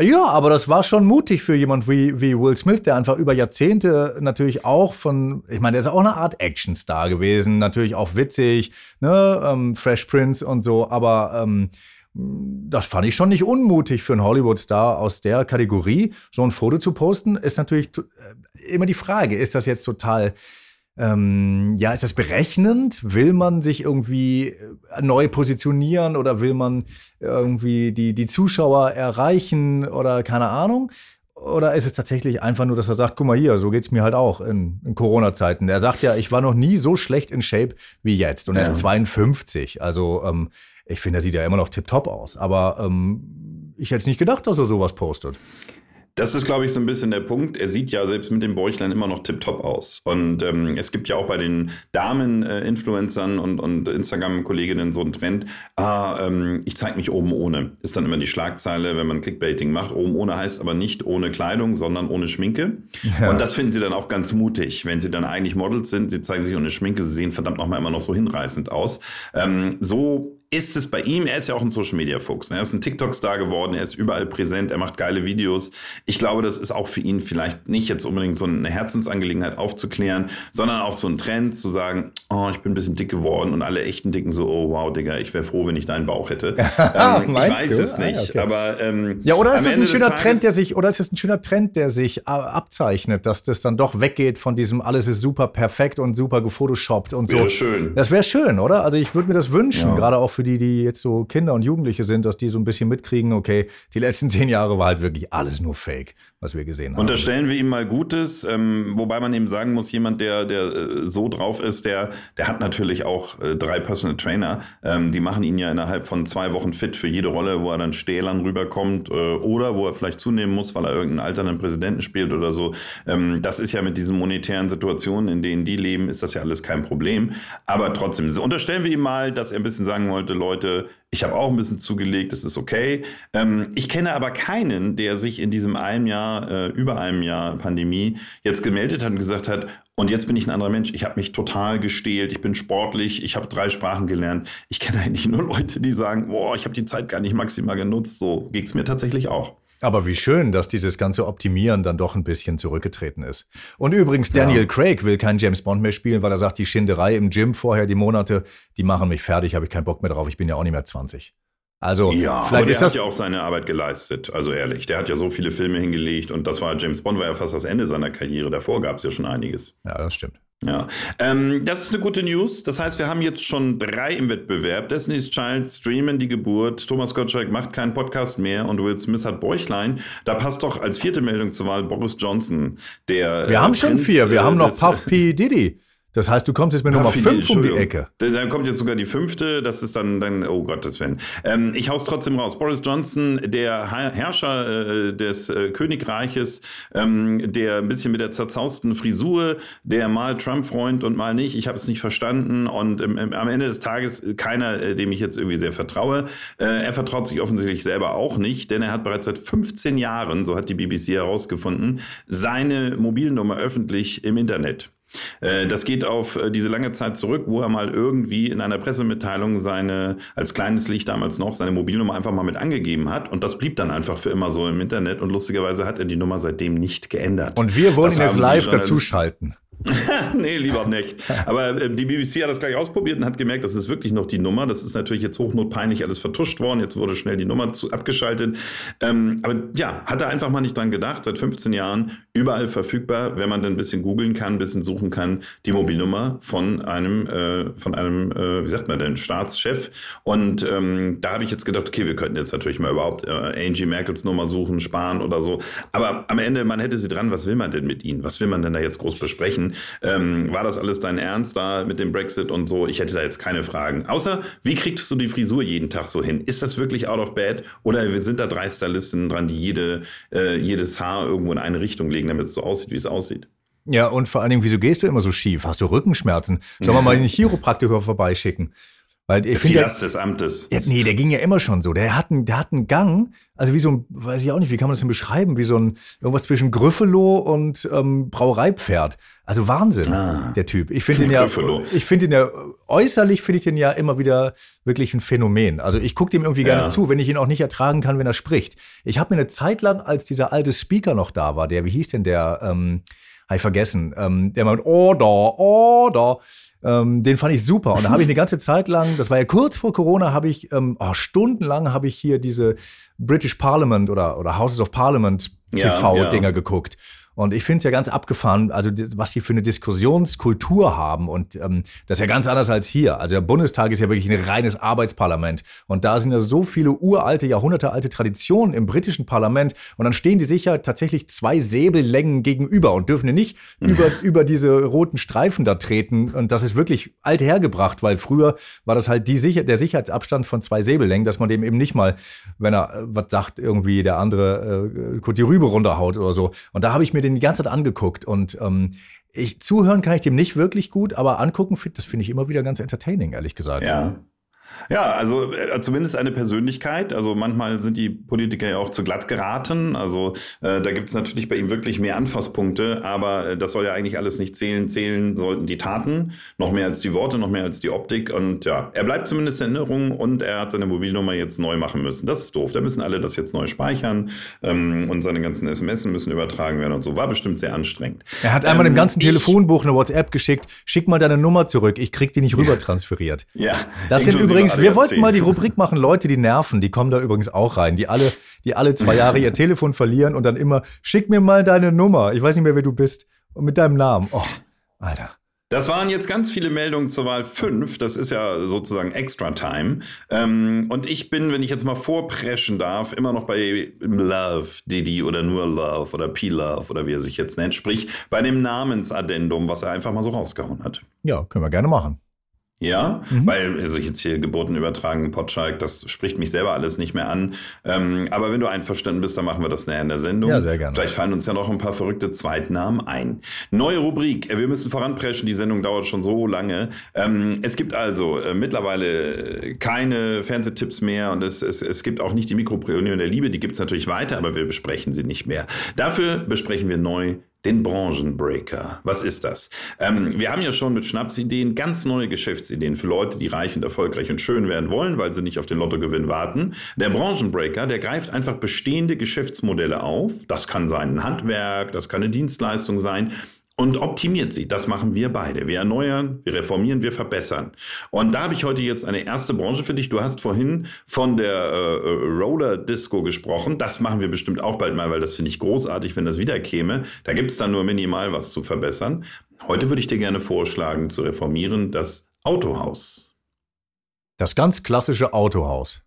ja, aber das war schon mutig für jemand wie, wie Will Smith, der einfach über Jahrzehnte natürlich auch von, ich meine, der ist auch eine Art Actionstar gewesen, natürlich auch witzig, ne, ähm, Fresh Prince und so, aber ähm, das fand ich schon nicht unmutig für einen Hollywood-Star aus der Kategorie. So ein Foto zu posten, ist natürlich äh, immer die Frage, ist das jetzt total, ähm, ja, ist das berechnend? Will man sich irgendwie äh, neu positionieren oder will man irgendwie die, die Zuschauer erreichen oder keine Ahnung? Oder ist es tatsächlich einfach nur, dass er sagt, guck mal hier, so geht's mir halt auch in, in Corona-Zeiten. Er sagt ja, ich war noch nie so schlecht in Shape wie jetzt. Und er Ja. ist 52. Also ähm, ich finde, er sieht ja immer noch tipptopp aus. Aber ähm, ich hätte es nicht gedacht, dass er sowas postet. Das ist, glaube ich, so ein bisschen der Punkt. Er sieht ja selbst mit dem Bäuchlein immer noch tipptopp aus. Und ähm, es gibt ja auch bei den Damen-Influencern und, und Instagram-Kolleginnen so einen Trend. Ah, ähm, ich zeige mich oben ohne. Ist dann immer die Schlagzeile, wenn man Clickbaiting macht. Oben ohne heißt aber nicht ohne Kleidung, sondern ohne Schminke. Ja. Und das finden sie dann auch ganz mutig, wenn sie dann eigentlich Models sind. Sie zeigen sich ohne Schminke. Sie sehen verdammt nochmal immer noch so hinreißend aus. Ähm, so ist es bei ihm, er ist ja auch ein Social Media Fuchs. Ne? Er ist ein TikTok-Star geworden, er ist überall präsent, er macht geile Videos. Ich glaube, das ist auch für ihn vielleicht nicht jetzt unbedingt so eine Herzensangelegenheit aufzuklären, sondern auch so ein Trend zu sagen, oh, ich bin ein bisschen dick geworden und alle echten Dicken so, oh wow, Digga, ich wäre froh, wenn ich deinen Bauch hätte. ähm, ich weiß du? es nicht, ah, okay. aber ähm, Ja, oder ist das ein schöner Trend, der sich, oder ist das ein schöner Trend, der sich äh, abzeichnet, dass das dann doch weggeht von diesem alles ist super perfekt und super gefotoshoppt und so. Wäre schön. Das wäre schön, oder? Also ich würde mir das wünschen, ja. gerade auch für die, die jetzt so Kinder und Jugendliche sind, dass die so ein bisschen mitkriegen, okay, die letzten zehn Jahre war halt wirklich alles nur Fake, was wir gesehen haben. Unterstellen wir ihm mal Gutes, ähm, wobei man eben sagen muss, jemand, der, der äh, so drauf ist, der, der hat natürlich auch äh, drei Personal Trainer. Ähm, die machen ihn ja innerhalb von zwei Wochen fit für jede Rolle, wo er dann stählern rüberkommt äh, oder wo er vielleicht zunehmen muss, weil er irgendeinen alternden Präsidenten spielt oder so. Ähm, das ist ja mit diesen monetären Situationen, in denen die leben, ist das ja alles kein Problem. Aber trotzdem, unterstellen wir ihm mal, dass er ein bisschen sagen wollte, Leute, Leute, ich habe auch ein bisschen zugelegt, das ist okay. Ähm, ich kenne aber keinen, der sich in diesem einem Jahr, äh, über einem Jahr Pandemie jetzt gemeldet hat und gesagt hat, und jetzt bin ich ein anderer Mensch. Ich habe mich total gestählt, ich bin sportlich, ich habe drei Sprachen gelernt. Ich kenne eigentlich nur Leute, die sagen, boah, ich habe die Zeit gar nicht maximal genutzt. So geht es mir tatsächlich auch. Aber wie schön, dass dieses ganze Optimieren dann doch ein bisschen zurückgetreten ist. Und übrigens, Daniel ja. Craig will keinen James Bond mehr spielen, weil er sagt, die Schinderei im Gym vorher, die Monate, die machen mich fertig, habe ich keinen Bock mehr drauf, ich bin ja auch nicht mehr 20. Also, ja, vielleicht aber der ist das hat ja auch seine Arbeit geleistet, also ehrlich. Der hat ja so viele Filme hingelegt und das war, James Bond war ja fast das Ende seiner Karriere. Davor gab es ja schon einiges. Ja, das stimmt. Ja, ähm, das ist eine gute News. Das heißt, wir haben jetzt schon drei im Wettbewerb. Destiny's Child streamen die Geburt. Thomas Gottschalk macht keinen Podcast mehr und Will Smith hat Bäuchlein. Da passt doch als vierte Meldung zur Wahl Boris Johnson, der. Wir äh, haben schon Prinz, vier. Wir äh, haben noch Puff P. Diddy. Das heißt, du kommst jetzt mit Nummer 5 um die Ecke. Dann kommt jetzt sogar die fünfte, das ist dann, dann oh Gottes Willen. Ähm, ich hau's trotzdem raus. Boris Johnson, der Herrscher äh, des äh, Königreiches, ähm, der ein bisschen mit der zerzausten Frisur, der mal Trump-Freund und mal nicht. Ich habe es nicht verstanden und ähm, am Ende des Tages keiner, äh, dem ich jetzt irgendwie sehr vertraue. Äh, er vertraut sich offensichtlich selber auch nicht, denn er hat bereits seit 15 Jahren, so hat die BBC herausgefunden, seine Mobilnummer öffentlich im Internet. Äh, das geht auf äh, diese lange Zeit zurück, wo er mal irgendwie in einer Pressemitteilung seine, als kleines Licht damals noch, seine Mobilnummer einfach mal mit angegeben hat. Und das blieb dann einfach für immer so im Internet. Und lustigerweise hat er die Nummer seitdem nicht geändert. Und wir wollen ihn jetzt live dazuschalten. nee, lieber nicht. Aber äh, die BBC hat das gleich ausprobiert und hat gemerkt, das ist wirklich noch die Nummer. Das ist natürlich jetzt hochnotpeinlich alles vertuscht worden. Jetzt wurde schnell die Nummer zu, abgeschaltet. Ähm, aber ja, hat er einfach mal nicht dran gedacht. Seit 15 Jahren überall verfügbar, wenn man dann ein bisschen googeln kann, ein bisschen suchen kann, die Mobilnummer von einem, äh, von einem, äh, wie sagt man denn, Staatschef. Und ähm, da habe ich jetzt gedacht, okay, wir könnten jetzt natürlich mal überhaupt äh, Angie Merkels Nummer suchen, sparen oder so. Aber am Ende, man hätte sie dran, was will man denn mit ihnen? Was will man denn da jetzt groß besprechen? Ähm, war das alles dein Ernst da mit dem Brexit und so? Ich hätte da jetzt keine Fragen. Außer, wie kriegst du die Frisur jeden Tag so hin? Ist das wirklich out of bed? Oder sind da drei Stylisten dran, die jede, äh, jedes Haar irgendwo in eine Richtung legen, damit es so aussieht, wie es aussieht? Ja, und vor allen Dingen, wieso gehst du immer so schief? Hast du Rückenschmerzen? Sollen wir mal einen Chiropraktiker vorbeischicken? Weil ich das ist die Last des Amtes. Ja, nee, der ging ja immer schon so. Der hat, einen, der hat einen Gang, also wie so ein, weiß ich auch nicht, wie kann man das denn beschreiben? Wie so ein, irgendwas zwischen Gryffalo und ähm, Brauereipferd. Also Wahnsinn, ah, der Typ. Ich finde ihn ja, ich finde ihn ja, äußerlich finde ich den ja immer wieder wirklich ein Phänomen. Also ich gucke dem irgendwie gerne ja. zu, wenn ich ihn auch nicht ertragen kann, wenn er spricht. Ich habe mir eine Zeit lang, als dieser alte Speaker noch da war, der, wie hieß denn der, ähm, habe ich vergessen, ähm, der meint, Order, Order. Ähm, den fand ich super. Und da habe ich eine ganze Zeit lang, das war ja kurz vor Corona, habe ich ähm, oh, stundenlang habe ich hier diese British Parliament oder, oder Houses of Parliament TV-Dinger ja, ja. geguckt. Und ich finde es ja ganz abgefahren, also was sie für eine Diskussionskultur haben. Und ähm, das ist ja ganz anders als hier. Also der Bundestag ist ja wirklich ein reines Arbeitsparlament. Und da sind ja so viele uralte, jahrhundertealte Traditionen im britischen Parlament. Und dann stehen die sicher tatsächlich zwei Säbellängen gegenüber und dürfen ja nicht über, über diese roten Streifen da treten. Und das ist wirklich alt hergebracht, weil früher war das halt die Sicher der Sicherheitsabstand von zwei Säbellängen, dass man dem eben nicht mal, wenn er äh, was sagt, irgendwie der andere äh, die Rübe runterhaut oder so. Und da habe ich mir den die ganze Zeit angeguckt und ähm, ich, zuhören kann ich dem nicht wirklich gut, aber angucken, das finde ich immer wieder ganz entertaining, ehrlich gesagt. Ja. Ja, also äh, zumindest eine Persönlichkeit. Also manchmal sind die Politiker ja auch zu glatt geraten. Also äh, da gibt es natürlich bei ihm wirklich mehr Anfasspunkte, aber äh, das soll ja eigentlich alles nicht zählen. Zählen sollten die Taten, noch mehr als die Worte, noch mehr als die Optik. Und ja, er bleibt zumindest in Erinnerung und er hat seine Mobilnummer jetzt neu machen müssen. Das ist doof. Da müssen alle das jetzt neu speichern ähm, und seine ganzen SMS müssen übertragen werden und so. War bestimmt sehr anstrengend. Er hat einmal ähm, dem ganzen Telefonbuch eine WhatsApp geschickt. Schick mal deine Nummer zurück. Ich krieg die nicht rüber transferiert. ja. Das sind übrigens übrigens, wir wollten mal die Rubrik machen, Leute, die nerven, die kommen da übrigens auch rein, die alle, die alle zwei Jahre ihr Telefon verlieren und dann immer, schick mir mal deine Nummer. Ich weiß nicht mehr, wer du bist. Und mit deinem Namen. Oh, Alter. Das waren jetzt ganz viele Meldungen zur Wahl 5. Das ist ja sozusagen Extra Time. Ähm, und ich bin, wenn ich jetzt mal vorpreschen darf, immer noch bei Love, Didi oder nur Love oder P-Love oder wie er sich jetzt nennt. Sprich, bei dem Namensaddendum, was er einfach mal so rausgehauen hat. Ja, können wir gerne machen. Ja, mhm. weil also jetzt hier Geburten übertragen, Potschalk, das spricht mich selber alles nicht mehr an. Ähm, aber wenn du einverstanden bist, dann machen wir das näher in der Sendung. Ja, sehr gerne. Vielleicht fallen uns ja noch ein paar verrückte Zweitnamen ein. Neue Rubrik. Äh, wir müssen voranpreschen. Die Sendung dauert schon so lange. Ähm, es gibt also äh, mittlerweile keine Fernsehtipps mehr und es, es, es gibt auch nicht die Mikroprionion der Liebe. Die gibt es natürlich weiter, aber wir besprechen sie nicht mehr. Dafür besprechen wir neu den Branchenbreaker. Was ist das? Ähm, wir haben ja schon mit Schnapsideen ganz neue Geschäftsideen für Leute, die reich und erfolgreich und schön werden wollen, weil sie nicht auf den Lottogewinn warten. Der Branchenbreaker, der greift einfach bestehende Geschäftsmodelle auf. Das kann sein ein Handwerk, das kann eine Dienstleistung sein und optimiert sie. Das machen wir beide. Wir erneuern, wir reformieren, wir verbessern. Und da habe ich heute jetzt eine erste Branche für dich. Du hast vorhin von der äh, Roller Disco gesprochen. Das machen wir bestimmt auch bald mal, weil das finde ich großartig, wenn das wieder käme. Da gibt es dann nur minimal was zu verbessern. Heute würde ich dir gerne vorschlagen, zu reformieren das Autohaus. Das ganz klassische Autohaus.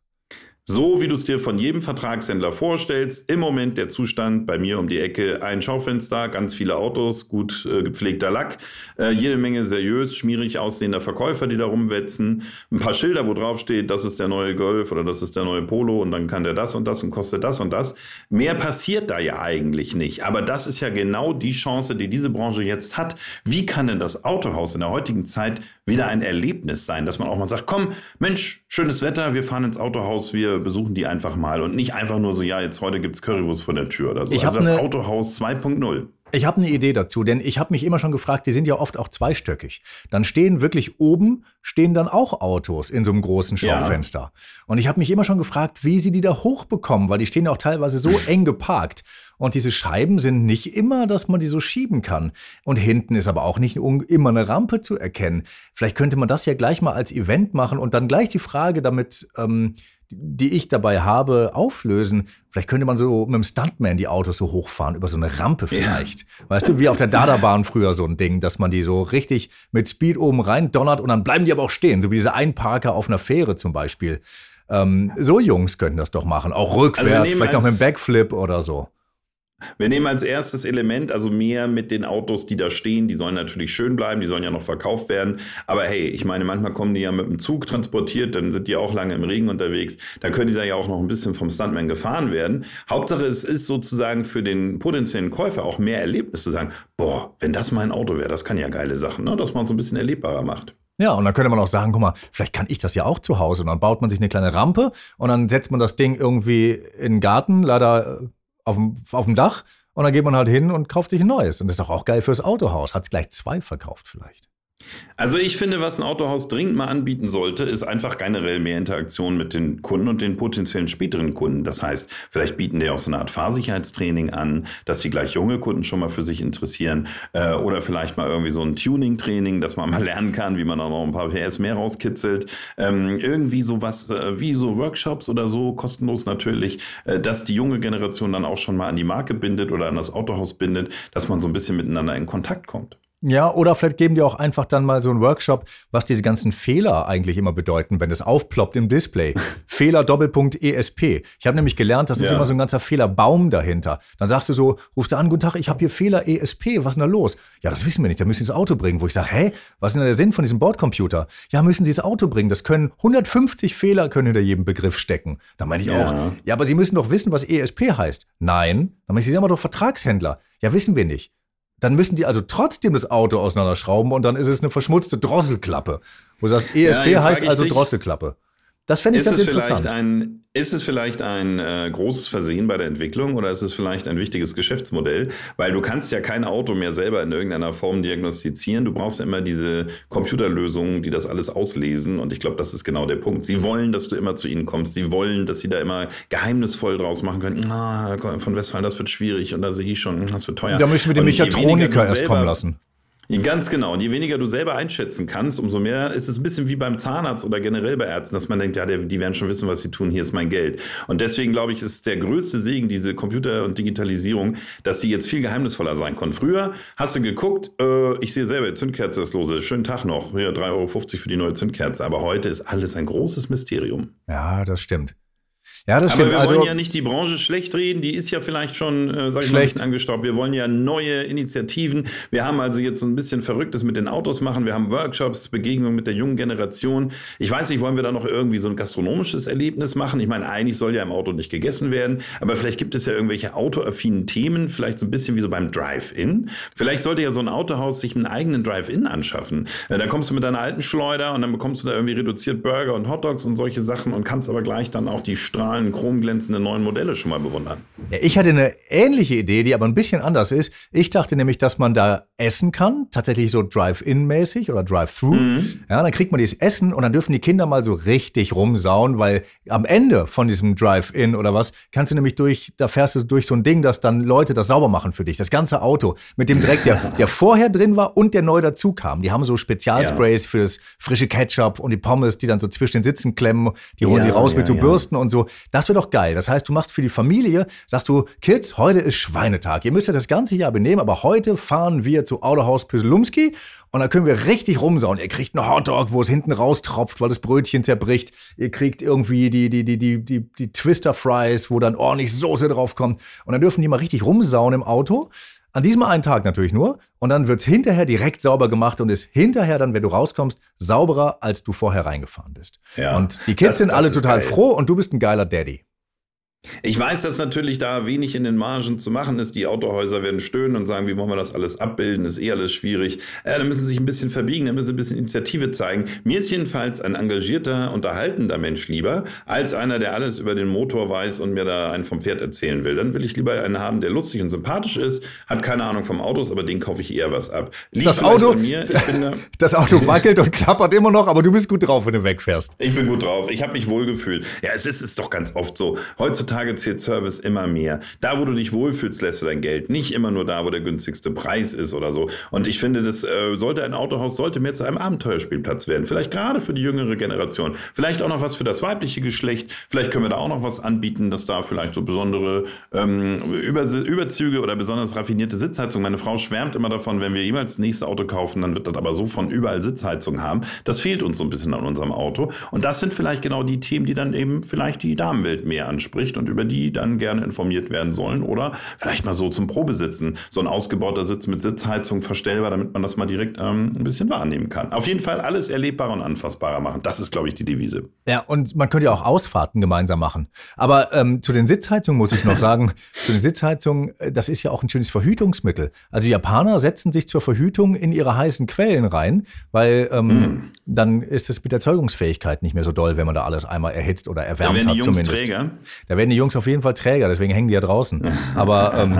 So wie du es dir von jedem Vertragshändler vorstellst, im Moment der Zustand bei mir um die Ecke, ein Schaufenster, ganz viele Autos, gut äh, gepflegter Lack, äh, jede Menge seriös, schmierig aussehender Verkäufer, die da rumwetzen, ein paar Schilder, wo drauf steht, das ist der neue Golf oder das ist der neue Polo und dann kann der das und das und kostet das und das. Mehr passiert da ja eigentlich nicht, aber das ist ja genau die Chance, die diese Branche jetzt hat. Wie kann denn das Autohaus in der heutigen Zeit wieder ein Erlebnis sein, dass man auch mal sagt, komm, Mensch, schönes Wetter, wir fahren ins Autohaus, wir besuchen die einfach mal und nicht einfach nur so, ja, jetzt heute gibt es Currywurst vor der Tür oder so. Ich also das ne, Autohaus 2.0. Ich habe eine Idee dazu, denn ich habe mich immer schon gefragt, die sind ja oft auch zweistöckig. Dann stehen wirklich oben, stehen dann auch Autos in so einem großen Schaufenster. Ja. Und ich habe mich immer schon gefragt, wie sie die da hochbekommen, weil die stehen ja auch teilweise so eng geparkt. Und diese Scheiben sind nicht immer, dass man die so schieben kann. Und hinten ist aber auch nicht immer eine Rampe zu erkennen. Vielleicht könnte man das ja gleich mal als Event machen und dann gleich die Frage damit ähm, die ich dabei habe, auflösen. Vielleicht könnte man so mit dem Stuntman die Autos so hochfahren, über so eine Rampe vielleicht. Ja. Weißt du, wie auf der Dada-Bahn früher so ein Ding, dass man die so richtig mit Speed oben rein donnert und dann bleiben die aber auch stehen, so wie diese Einparker auf einer Fähre zum Beispiel. Ähm, so Jungs könnten das doch machen, auch rückwärts, also vielleicht noch mit einem Backflip oder so. Wir nehmen als erstes Element also mehr mit den Autos, die da stehen. Die sollen natürlich schön bleiben, die sollen ja noch verkauft werden. Aber hey, ich meine, manchmal kommen die ja mit dem Zug transportiert, dann sind die auch lange im Regen unterwegs. Da können die da ja auch noch ein bisschen vom Stuntman gefahren werden. Hauptsache, es ist sozusagen für den potenziellen Käufer auch mehr Erlebnis zu sagen, boah, wenn das mein Auto wäre, das kann ja geile Sachen, ne? dass man es so ein bisschen erlebbarer macht. Ja, und dann könnte man auch sagen, guck mal, vielleicht kann ich das ja auch zu Hause. Und dann baut man sich eine kleine Rampe und dann setzt man das Ding irgendwie in den Garten, leider äh, auf dem, auf dem Dach und dann geht man halt hin und kauft sich ein neues. Und das ist doch auch geil fürs Autohaus. Hat es gleich zwei verkauft vielleicht. Also ich finde, was ein Autohaus dringend mal anbieten sollte, ist einfach generell mehr Interaktion mit den Kunden und den potenziellen späteren Kunden. Das heißt, vielleicht bieten die auch so eine Art Fahrsicherheitstraining an, dass die gleich junge Kunden schon mal für sich interessieren. Äh, oder vielleicht mal irgendwie so ein Tuning-Training, dass man mal lernen kann, wie man da noch ein paar PS mehr rauskitzelt. Ähm, irgendwie sowas äh, wie so Workshops oder so, kostenlos natürlich, äh, dass die junge Generation dann auch schon mal an die Marke bindet oder an das Autohaus bindet, dass man so ein bisschen miteinander in Kontakt kommt. Ja, oder vielleicht geben die auch einfach dann mal so einen Workshop, was diese ganzen Fehler eigentlich immer bedeuten, wenn das aufploppt im Display. Fehler Doppelpunkt ESP. Ich habe nämlich gelernt, das ist Ja. immer so ein ganzer Fehlerbaum dahinter. Dann sagst du so, rufst du an, guten Tag, ich habe hier Fehler ESP, was ist denn da los? Ja, das wissen wir nicht, da müssen Sie das Auto bringen. Wo ich sage, hä, was ist denn der Sinn von diesem Bordcomputer? Ja, müssen Sie das Auto bringen. Das können 150 Fehler können hinter jedem Begriff stecken. Da meine ich Ja. auch, ja, aber Sie müssen doch wissen, was ESP heißt. Nein, dann meine ich, Sie sind aber doch Vertragshändler. Ja, wissen wir nicht. Dann müssen die also trotzdem das Auto auseinanderschrauben und dann ist es eine verschmutzte Drosselklappe. Wo du sagst, ESP frag heißt also dich, Drosselklappe. Das fände ich Ist ganz es, vielleicht interessant. ein, ist es vielleicht ein äh, großes Versehen bei der Entwicklung oder ist es vielleicht ein wichtiges Geschäftsmodell? Weil du kannst ja kein Auto mehr selber in irgendeiner Form diagnostizieren. Du brauchst ja immer diese Computerlösungen, die das alles auslesen. Und ich glaube, das ist genau der Punkt. Sie wollen, dass du immer zu ihnen kommst. Sie wollen, dass sie da immer geheimnisvoll draus machen können. Ah, von Westfalen, das wird schwierig und da sehe ich schon, das wird teuer. da müssen wir den Und Mechatroniker erst kommen lassen. Ja, Ganz genau. Und je weniger du selber einschätzen kannst, umso mehr ist es ein bisschen wie beim Zahnarzt oder generell bei Ärzten, dass man denkt, ja, die werden schon wissen, was sie tun, hier ist mein Geld. Und deswegen glaube ich, ist der größte Segen, diese Computer- und Digitalisierung, dass sie jetzt viel geheimnisvoller sein konnten. Früher hast du geguckt, äh, ich sehe selber, Zündkerze ist lose, schönen Tag noch, hier 3,50 Euro für die neue Zündkerze. Aber heute ist alles ein großes Mysterium. Ja, das stimmt. Ja, das Aber stimmt. wir Also, wollen ja nicht die Branche schlecht reden, die ist ja vielleicht schon, äh, sag ich mal, Schlecht. bisschen angestaubt. Wir wollen ja neue Initiativen. Wir haben also jetzt so ein bisschen Verrücktes mit den Autos machen. Wir haben Workshops, Begegnungen mit der jungen Generation. Ich weiß nicht, wollen wir da noch irgendwie so ein gastronomisches Erlebnis machen? Ich meine, eigentlich soll ja im Auto nicht gegessen werden, aber vielleicht gibt es ja irgendwelche autoaffinen Themen, vielleicht so ein bisschen wie so beim Drive-In. Vielleicht sollte ja so ein Autohaus sich einen eigenen Drive-In anschaffen. Äh, Da kommst du mit deiner alten Schleuder und dann bekommst du da irgendwie reduziert Burger und Hotdogs und solche Sachen und kannst aber gleich dann auch die strahlenden, chromglänzenden neuen Modelle schon mal bewundern. Ja, Ich hatte eine ähnliche Idee, die aber ein bisschen anders ist. Ich dachte nämlich, dass man da essen kann, tatsächlich so Drive-In-mäßig oder Drive-Thru. Ja, dann kriegt man dieses Essen und dann dürfen die Kinder mal so richtig rumsauen, weil am Ende von diesem Drive-In oder was, kannst du nämlich durch, da fährst du durch so ein Ding, dass dann Leute das sauber machen für dich. Das ganze Auto mit dem Dreck, der, der vorher drin war und der neu dazu kam. Die haben so Spezialsprays für das frische Ketchup und die Pommes, die dann so zwischen den Sitzen klemmen. Die holen Ja, sie raus mit ja, so ja. Bürsten und so. Das wird doch geil. Das heißt, du machst für die Familie, sagst du, Kids, heute ist Schweinetag. Ihr müsst ja das ganze Jahr benehmen, aber heute fahren wir zu Autohaus Püsselumski und da können wir richtig rumsauen. Ihr kriegt einen Hotdog, wo es hinten raustropft, weil das Brötchen zerbricht. Ihr kriegt irgendwie die, die, die, die, die, die Twister Fries, wo dann ordentlich Soße draufkommt. Und dann dürfen die mal richtig rumsauen im Auto. An diesem einen Tag natürlich nur. Und dann wird es hinterher direkt sauber gemacht und ist hinterher dann, wenn du rauskommst, sauberer, als du vorher reingefahren bist. Ja, und die Kids das- sind das alle total geil. froh und du bist ein geiler Daddy. Ich weiß, dass natürlich da wenig in den Margen zu machen ist. Die Autohäuser werden stöhnen und sagen, wie wollen wir das alles abbilden? Ist eh alles schwierig. Äh, da müssen sie sich ein bisschen verbiegen, da müssen sie ein bisschen Initiative zeigen. Mir ist jedenfalls ein engagierter, unterhaltender Mensch lieber, als einer, der alles über den Motor weiß und mir da einen vom Pferd erzählen will. Dann will ich lieber einen haben, der lustig und sympathisch ist, hat keine Ahnung vom Autos, aber den kaufe ich eher was ab. Liegt Das Auto- da, Das Auto wackelt und klappert immer noch, aber du bist gut drauf, wenn du wegfährst. Ich bin gut drauf. Ich habe mich wohlgefühlt. Ja, es ist, ist doch ganz oft so. Heutzutage zählt Service immer mehr. Da, wo du dich wohlfühlst, lässt du dein Geld. Nicht immer nur da, wo der günstigste Preis ist oder so. Und ich finde, das äh, sollte ein Autohaus sollte mehr zu einem Abenteuerspielplatz werden. Vielleicht gerade für die jüngere Generation. Vielleicht auch noch was für das weibliche Geschlecht. Vielleicht können wir da auch noch was anbieten, dass da vielleicht so besondere ähm, Über Überzüge oder besonders raffinierte Sitzheizung. Meine Frau schwärmt immer davon, wenn wir jemals das nächste Auto kaufen, dann wird das aber so von überall Sitzheizung haben. Das fehlt uns so ein bisschen an unserem Auto. Und das sind vielleicht genau die Themen, die dann eben vielleicht die Damenwelt mehr anspricht und über die dann gerne informiert werden sollen. Oder vielleicht mal so zum Probesitzen. So ein ausgebauter Sitz mit Sitzheizung verstellbar, damit man das mal direkt ähm, ein bisschen wahrnehmen kann. Auf jeden Fall alles erlebbarer und anfassbarer machen. Das ist, glaube ich, die Devise. Ja, und man könnte ja auch Ausfahrten gemeinsam machen. Aber ähm, zu den Sitzheizungen muss ich noch sagen, zu den Sitzheizungen, äh, das ist ja auch ein schönes Verhütungsmittel. Also Japaner setzen sich zur Verhütung in ihre heißen Quellen rein, weil ähm, dann ist es mit der Zeugungsfähigkeit nicht mehr so doll, wenn man da alles einmal erhitzt oder Da erwärmt werden die hat Jungs zumindest. träger. Da werden die Jungs auf jeden Fall Träger, deswegen hängen die ja draußen. Aber, ähm,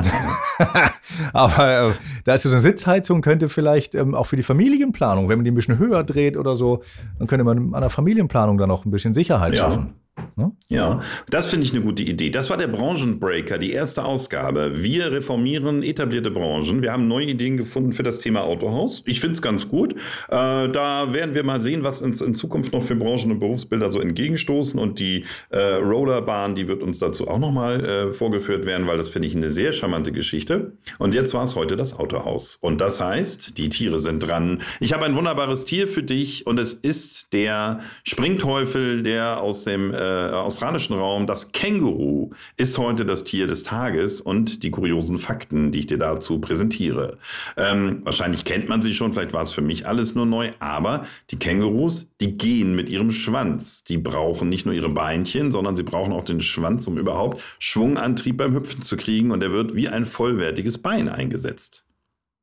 aber äh, da ist so eine Sitzheizung, könnte vielleicht ähm, auch für die Familienplanung, wenn man die ein bisschen höher dreht oder so, dann könnte man an der Familienplanung dann auch ein bisschen Sicherheit Ja. schaffen. Ne? Ja, das finde ich eine gute Idee. Das war der Branchenbreaker, die erste Ausgabe. Wir reformieren etablierte Branchen. Wir haben neue Ideen gefunden für das Thema Autohaus. Ich finde es ganz gut. Äh, da werden wir mal sehen, was uns in Zukunft noch für Branchen und Berufsbilder so entgegenstoßen. Und die äh, Rollerbahn, die wird uns dazu auch nochmal äh, vorgeführt werden, weil das finde ich eine sehr charmante Geschichte. Und jetzt war es heute das Autohaus. Und das heißt, die Tiere sind dran. Ich habe ein wunderbares Tier für dich und es ist der Springteufel, der aus dem äh, australischen Raum, das Känguru, ist heute das Tier des Tages und die kuriosen Fakten, die ich dir dazu präsentiere. Ähm, wahrscheinlich kennt man sie schon, vielleicht war es für mich alles nur neu, aber die Kängurus, die gehen mit ihrem Schwanz. Die brauchen nicht nur ihre Beinchen, sondern sie brauchen auch den Schwanz, um überhaupt Schwungantrieb beim Hüpfen zu kriegen und er wird wie ein vollwertiges Bein eingesetzt.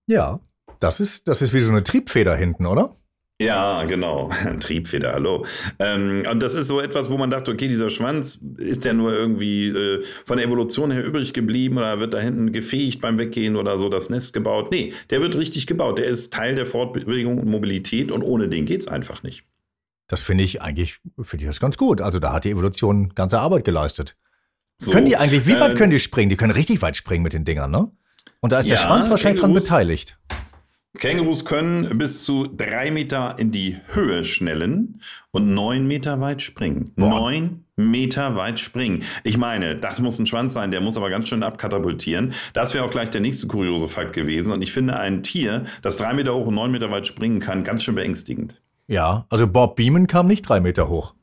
Ja, das ist, das ist wie so eine Triebfeder hinten, oder? Ja, genau. Triebfeder, hallo. Ähm, und das ist so etwas, wo man dachte, okay, dieser Schwanz, ist der nur irgendwie äh, von der Evolution her übrig geblieben oder wird da hinten gefegt beim Weggehen oder so das Nest gebaut? Nee, der wird richtig gebaut. Der ist Teil der Fortbewegung und Mobilität und ohne den geht's einfach nicht. Das finde ich eigentlich, finde ich das ganz gut. Also da hat die Evolution ganze Arbeit geleistet. So, können die eigentlich, wie weit ähm, können die springen? Die können richtig weit springen mit den Dingern, ne? Und da ist der Ja, Schwanz wahrscheinlich dran beteiligt. Kängurus können bis zu drei Meter in die Höhe schnellen und neun Meter weit springen. Boah. Neun Meter weit springen. Ich meine, das muss ein Schwanz sein, der muss aber ganz schön abkatapultieren. Das wäre auch gleich der nächste kuriose Fakt gewesen. Und ich finde ein Tier, das drei Meter hoch und neun Meter weit springen kann, ganz schön beängstigend. Ja, also Bob Beeman kam nicht drei Meter hoch.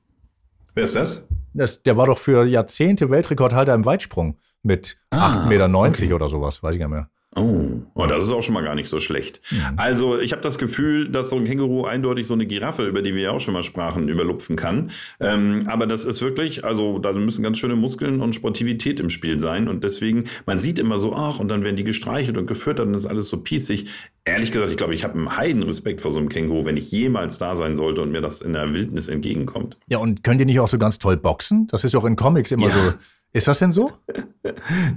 Wer ist das? Das, der war doch für Jahrzehnte Weltrekordhalter im Weitsprung mit Ah, 8,90 Meter oder sowas, weiß ich gar nicht mehr. Oh, oh, das ist auch schon mal gar nicht so schlecht. Also, ich habe das Gefühl, dass so ein Känguru eindeutig so eine Giraffe, über die wir ja auch schon mal sprachen, überlupfen kann. Ähm, aber das ist wirklich, also da müssen ganz schöne Muskeln und Sportivität im Spiel sein. Und deswegen, man sieht immer so, ach, und dann werden die gestreichelt und gefüttert und das ist alles so pießig. Ehrlich gesagt, ich glaube, ich habe einen Heidenrespekt vor so einem Känguru, wenn ich jemals da sein sollte und mir das in der Wildnis entgegenkommt. Ja, und können die nicht auch so ganz toll boxen? Das ist doch in Comics immer Ja. so. Ist das denn so?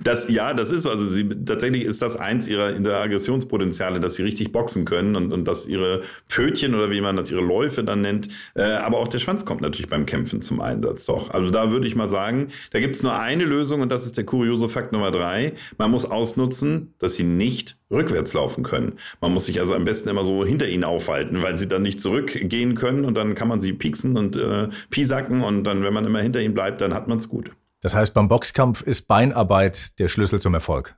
Das, ja, das ist so. also sie, tatsächlich ist das eins ihrer, ihrer Aggressionspotenziale, dass sie richtig boxen können und, und dass ihre Pfötchen oder wie man das, ihre Läufe dann nennt, äh, aber auch der Schwanz kommt natürlich beim Kämpfen zum Einsatz, doch. Also da würde ich mal sagen, da gibt es nur eine Lösung und das ist der kuriose Fakt Nummer drei. Man muss ausnutzen, dass sie nicht rückwärts laufen können. Man muss sich also am besten immer so hinter ihnen aufhalten, weil sie dann nicht zurückgehen können und dann kann man sie pieksen und äh, piesacken und dann, wenn man immer hinter ihnen bleibt, dann hat man es gut. Das heißt, beim Boxkampf ist Beinarbeit der Schlüssel zum Erfolg.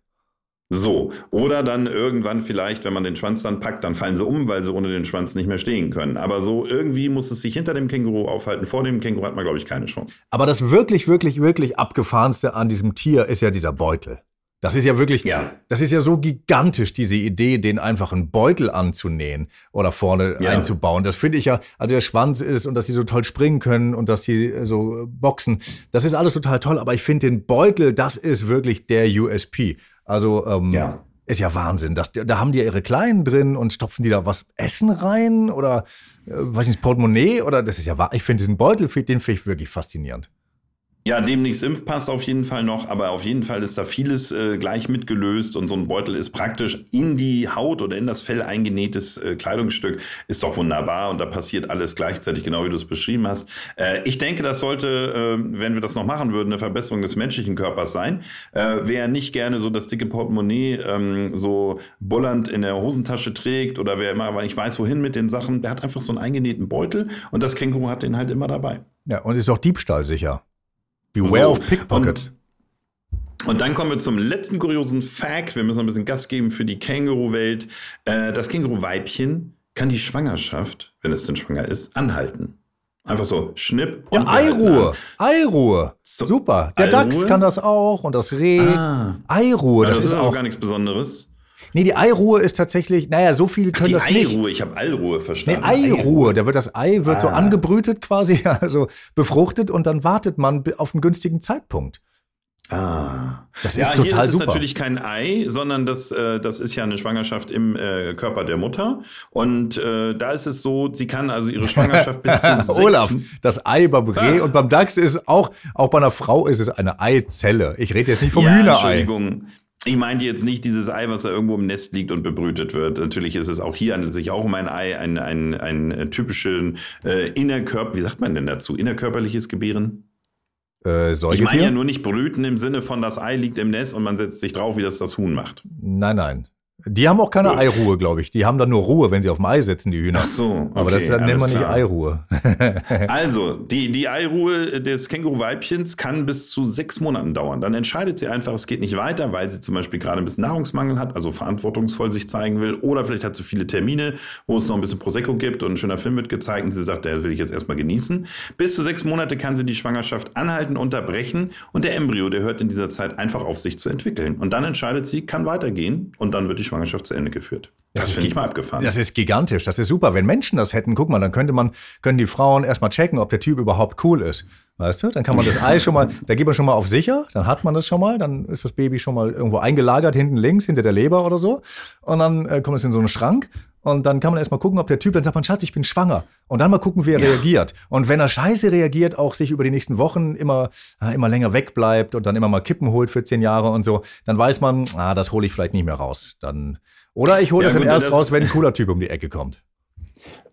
So, oder dann irgendwann vielleicht, wenn man den Schwanz dann packt, dann fallen sie um, weil sie ohne den Schwanz nicht mehr stehen können. Aber so irgendwie muss es sich hinter dem Känguru aufhalten. Vor dem Känguru hat man, glaube ich, keine Chance. Aber das wirklich, wirklich, wirklich abgefahrenste an diesem Tier ist ja dieser Beutel. Das ist ja wirklich, Ja. das ist ja so gigantisch, diese Idee, den einfach einen Beutel anzunähen oder vorne Ja. einzubauen. Das finde ich ja, also der Schwanz ist und dass sie so toll springen können und dass sie äh, so äh, boxen, das ist alles total toll, aber ich finde den Beutel, das ist wirklich der USP. Also, ähm, Ja. ist ja Wahnsinn. Das, da haben die ja ihre Kleinen drin und stopfen die da was Essen rein oder, äh, weiß nicht, Portemonnaie oder, das ist ja wahr. Ich finde diesen Beutel, den finde ich wirklich faszinierend. Ja, demnächst Impfpass auf jeden Fall noch, aber auf jeden Fall ist da vieles äh, gleich mitgelöst und so ein Beutel ist praktisch in die Haut oder in das Fell eingenähtes äh, Kleidungsstück. Ist doch wunderbar und da passiert alles gleichzeitig, genau wie du es beschrieben hast. Äh, ich denke, das sollte, äh, wenn wir das noch machen würden, eine Verbesserung des menschlichen Körpers sein. Äh, wer nicht gerne so das dicke Portemonnaie ähm, so bullernd in der Hosentasche trägt oder wer immer aber nicht weiß, wohin mit den Sachen, der hat einfach so einen eingenähten Beutel und das Känguru hat den halt immer dabei. Ja, und ist auch Diebstahl sicher. Beware So, of Pickpockets. Und dann kommen wir zum letzten kuriosen Fact. Wir müssen noch ein bisschen Gas geben für die Känguru-Welt. Äh, das Känguru-Weibchen kann die Schwangerschaft, wenn es denn schwanger ist, anhalten. Einfach so, schnipp. Ja, und halten Eiruhe. Eiruhe. So, Super. Der Eiruhe? Dachs kann das auch und das Reh. Ah. Eiruhe, Ja, das, ist also auch. gar nichts Besonderes. Nee, die Eiruhe ist tatsächlich, naja, so viele können Die das nicht. Eiruhe, ich habe Allruhe Nee, verstanden. Eiruhe. Da wird das Ei wird so Ah. angebrütet quasi, also befruchtet und dann wartet man auf einen günstigen Zeitpunkt. Ah. Das ja, ist hier total ist es super. natürlich kein Ei, sondern das, äh, das ist ja eine Schwangerschaft im äh, Körper der Mutter. Und äh, da ist es so, sie kann also ihre Schwangerschaft bis zu sechs Olaf, das Ei beim Reh Was? und beim Dachs ist auch, auch bei einer Frau ist es eine Eizelle. Ich rede jetzt nicht vom ja, Hühnerei. Entschuldigung. Ich meinte jetzt nicht dieses Ei, was da irgendwo im Nest liegt und bebrütet wird. Natürlich ist es auch hier, handelt es sich auch um ein Ei, ein, ein, ein, äh, typischen äh, innerkörper, wie sagt man denn dazu? Innerkörperliches Gebären? Äh, Ich meine ja nur nicht brüten im Sinne von, das Ei liegt im Nest und man setzt sich drauf, wie das das Huhn macht. Nein, nein. Die haben auch keine Gut. Eiruhe, glaube ich. Die haben dann nur Ruhe, wenn sie auf dem Ei sitzen, die Hühner. Ach so, Aber das okay, nennt man nicht klar. Eiruhe. Also, die, die Eiruhe des Känguruweibchens kann bis zu sechs Monaten dauern. Dann entscheidet sie einfach, es geht nicht weiter, weil sie zum Beispiel gerade ein bisschen Nahrungsmangel hat, also verantwortungsvoll sich zeigen will. Oder vielleicht hat sie viele Termine, wo es noch ein bisschen Prosecco gibt und ein schöner Film wird gezeigt und sie sagt, der will ich jetzt erstmal genießen. Bis zu sechs Monate kann sie die Schwangerschaft anhalten, unterbrechen und der Embryo, der hört in dieser Zeit einfach auf, sich zu entwickeln. Und dann entscheidet sie, kann weitergehen und dann wird die Schwangerschaft zu Ende geführt. Das, ist finde ich mal abgefahren. Das ist gigantisch, das ist super. Wenn Menschen das hätten, guck mal, dann könnte man, können die Frauen erstmal checken, ob der Typ überhaupt cool ist. Weißt du? Dann kann man das Ei schon mal, da geht man schon mal auf sicher, dann hat man das schon mal, dann ist das Baby schon mal irgendwo eingelagert, hinten links, hinter der Leber oder so. Und dann äh, kommt es in so einen Schrank. Und dann kann man erstmal gucken, ob der Typ, dann sagt man, Schatz, ich bin schwanger. Und dann mal gucken, wie er reagiert. Und wenn er scheiße reagiert, auch sich über die nächsten Wochen immer, äh, immer länger wegbleibt und dann immer mal Kippen holt für zehn Jahre und so, dann weiß man, ah, das hole ich vielleicht nicht mehr raus. Dann, oder ich hole Ja, das dann erst das- raus, wenn ein cooler Typ um die Ecke kommt.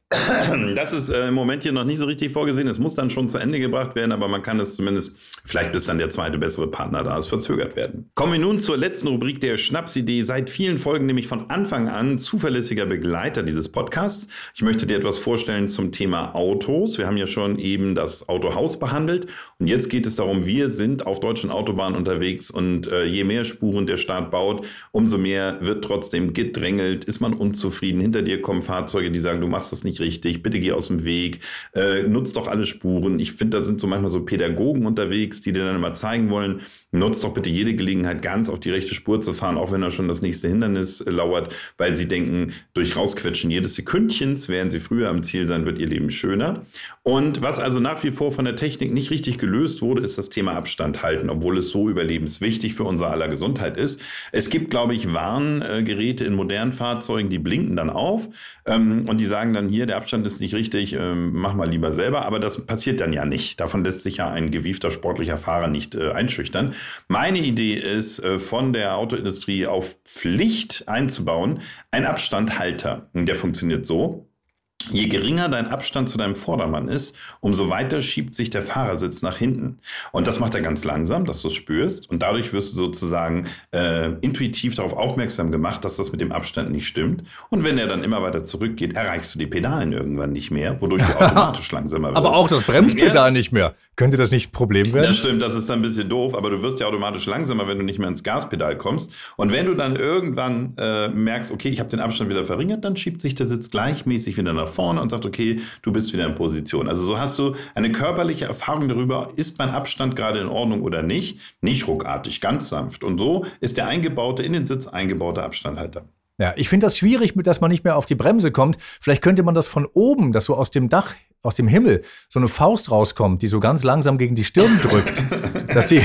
Das ist äh, im Moment hier noch nicht so richtig vorgesehen. Es muss dann schon zu Ende gebracht werden, aber man kann es zumindest, vielleicht bis dann der zweite bessere Partner da ist, verzögert werden. Kommen wir nun zur letzten Rubrik der Schnapsidee. Seit vielen Folgen nämlich von Anfang an zuverlässiger Begleiter dieses Podcasts. Ich möchte dir etwas vorstellen zum Thema Autos. Wir haben ja schon eben das Autohaus behandelt und jetzt geht es darum, wir sind auf deutschen Autobahnen unterwegs und äh, je mehr Spuren der Staat baut, umso mehr wird trotzdem gedrängelt, ist man unzufrieden. Hinter dir kommen Fahrzeuge, die sagen, du machst das nicht richtig, bitte geh aus dem Weg, äh, nutzt doch alle Spuren. Ich finde, da sind so manchmal so Pädagogen unterwegs, die dir dann immer zeigen wollen, nutzt doch bitte jede Gelegenheit, ganz auf die rechte Spur zu fahren, auch wenn da schon das nächste Hindernis äh, lauert, weil sie denken, durch rausquetschen jedes Sekündchens, während sie früher am Ziel sein, wird ihr Leben schöner. Und was also nach wie vor von der Technik nicht richtig gelöst wurde, ist das Thema Abstand halten, obwohl es so überlebenswichtig für unser aller Gesundheit ist. Es gibt, glaube ich, Warngeräte in modernen Fahrzeugen, die blinken dann auf ähm, und die sagen dann hier, der Abstand ist nicht richtig, ähm, mach mal lieber selber. Aber das passiert dann ja nicht. Davon lässt sich ja ein gewiefter sportlicher Fahrer nicht äh, einschüchtern. Meine Idee ist, äh, von der Autoindustrie auf Pflicht einzubauen, ein Abstandhalter. Der funktioniert so. Je geringer dein Abstand zu deinem Vordermann ist, umso weiter schiebt sich der Fahrersitz nach hinten. Und das macht er ganz langsam, dass du es spürst. Und dadurch wirst du sozusagen äh, intuitiv darauf aufmerksam gemacht, dass das mit dem Abstand nicht stimmt. Und wenn er dann immer weiter zurückgeht, erreichst du die Pedalen irgendwann nicht mehr, wodurch du automatisch langsamer wirst. Aber auch das Bremspedal nicht mehr. Könnte das nicht ein Problem werden? das stimmt, das ist dann ein bisschen doof, aber du wirst ja automatisch langsamer, wenn du nicht mehr ins Gaspedal kommst. Und wenn du dann irgendwann äh, merkst, okay, ich habe den Abstand wieder verringert, dann schiebt sich der Sitz gleichmäßig wieder nach vorne und sagt, okay, du bist wieder in Position. Also so hast du eine körperliche Erfahrung darüber, ist mein Abstand gerade in Ordnung oder nicht. Nicht ruckartig, ganz sanft. Und so ist der eingebaute, in den Sitz eingebaute Abstandhalter. Ja, ich finde das schwierig, dass man nicht mehr auf die Bremse kommt. Vielleicht könnte man das von oben, dass so aus dem Dach, aus dem Himmel, so eine Faust rauskommt, die so ganz langsam gegen die Stirn drückt. dass die,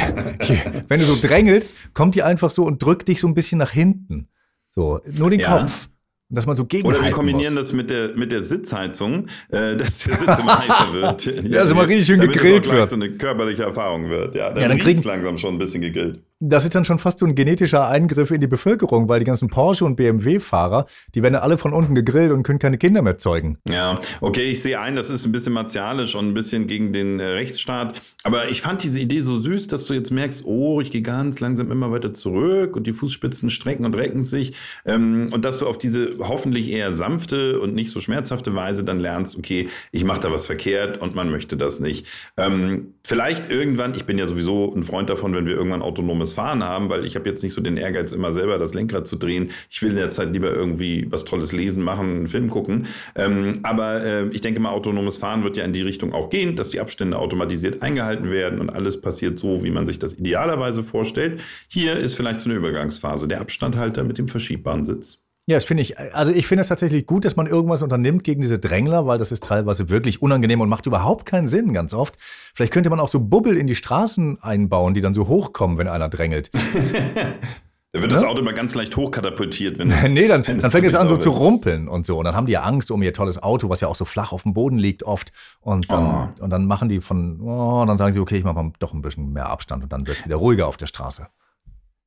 wenn du so drängelst, kommt die einfach so und drückt dich so ein bisschen nach hinten. So, nur den Ja. Kopf. Dass man so gegen Oder wir kombinieren das mit der, mit der Sitzheizung, äh, dass der Sitz immer heißer wird. Ja, dass immer richtig schön gegrillt es wird. so eine körperliche Erfahrung wird. Ja, dann, Ja, dann riecht's kriegen- langsam schon ein bisschen gegrillt. Das ist dann schon fast so ein genetischer Eingriff in die Bevölkerung, weil die ganzen Porsche- und BMW-Fahrer, die werden ja alle von unten gegrillt und können keine Kinder mehr zeugen. Ja, okay, ich sehe ein, das ist ein bisschen martialisch und ein bisschen gegen den äh, Rechtsstaat. Aber ich fand diese Idee so süß, dass du jetzt merkst, oh, ich gehe ganz langsam immer weiter zurück und die Fußspitzen strecken und recken sich. Ähm, und dass du auf diese hoffentlich eher sanfte und nicht so schmerzhafte Weise dann lernst, okay, ich mache da was verkehrt und man möchte das nicht. Ähm, vielleicht irgendwann, ich bin ja sowieso ein Freund davon, wenn wir irgendwann autonomes Fahren haben, weil ich habe jetzt nicht so den Ehrgeiz, immer selber das Lenkrad zu drehen. Ich will in der Zeit lieber irgendwie was Tolles lesen, machen, einen Film gucken. Ähm, aber äh, ich denke mal, autonomes Fahren wird ja in die Richtung auch gehen, dass die Abstände automatisiert eingehalten werden und alles passiert so, wie man sich das idealerweise vorstellt. Hier ist vielleicht so eine Übergangsphase, der Abstandhalter mit dem verschiebbaren Sitz. Ja, das finde ich, also ich finde es tatsächlich gut, dass man irgendwas unternimmt gegen diese Drängler, weil das ist teilweise wirklich unangenehm und macht überhaupt keinen Sinn ganz oft. Vielleicht könnte man auch so Bubbel in die Straßen einbauen, die dann so hochkommen, wenn einer drängelt. Da wird das Auto immer ganz leicht hochkatapultiert, wenn es. nee, dann, dann fängt es an so zu rumpeln und so. Und dann haben die ja Angst um ihr tolles Auto, was ja auch so flach auf dem Boden liegt oft. Und dann, und dann machen die von, oh, dann sagen sie, okay, ich mache mal doch ein bisschen mehr Abstand und dann wird es wieder ruhiger auf der Straße.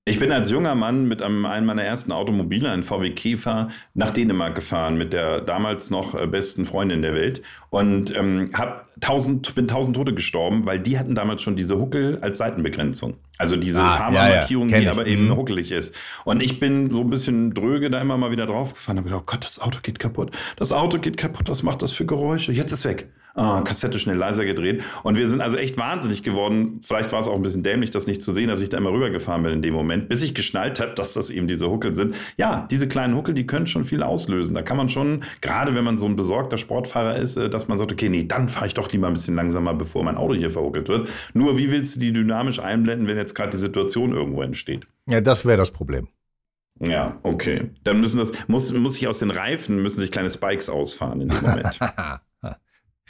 Ich bin als junger Mann mit einem, einem meiner ersten Automobile, einem VW Käfer, nach Dänemark gefahren mit der damals noch äh, besten Freundin der Welt und ähm, hab tausend, bin tausend Tote gestorben, weil die hatten damals schon diese Huckel als Seitenbegrenzung. Also diese Ah, Fahrermarkierung, ja, ja, die kenn aber ich. eben Mhm. huckelig ist. Und ich bin so ein bisschen dröge da immer mal wieder draufgefahren und gedacht, oh Gott, das Auto geht kaputt. Das Auto geht kaputt, was macht das für Geräusche? Jetzt ist weg. Ah, Kassette schnell leiser gedreht. Und wir sind also echt wahnsinnig geworden. Vielleicht war es auch ein bisschen dämlich, das nicht zu sehen, dass ich da immer rübergefahren bin in dem Moment, bis ich geschnallt habe, dass das eben diese Huckel sind. Ja, diese kleinen Huckel, die können schon viel auslösen. Da kann man schon, gerade wenn man so ein besorgter Sportfahrer ist, äh, dass man sagt, okay, nee, dann fahre ich doch lieber ein bisschen langsamer, bevor mein Auto hier verhuckelt wird. Nur wie willst du die dynamisch einblenden, wenn jetzt gerade die Situation irgendwo entsteht? Ja, das wäre das Problem. Ja, okay. Dann müssen das, muss, muss sich aus den Reifen, müssen sich kleine Spikes ausfahren in dem Moment.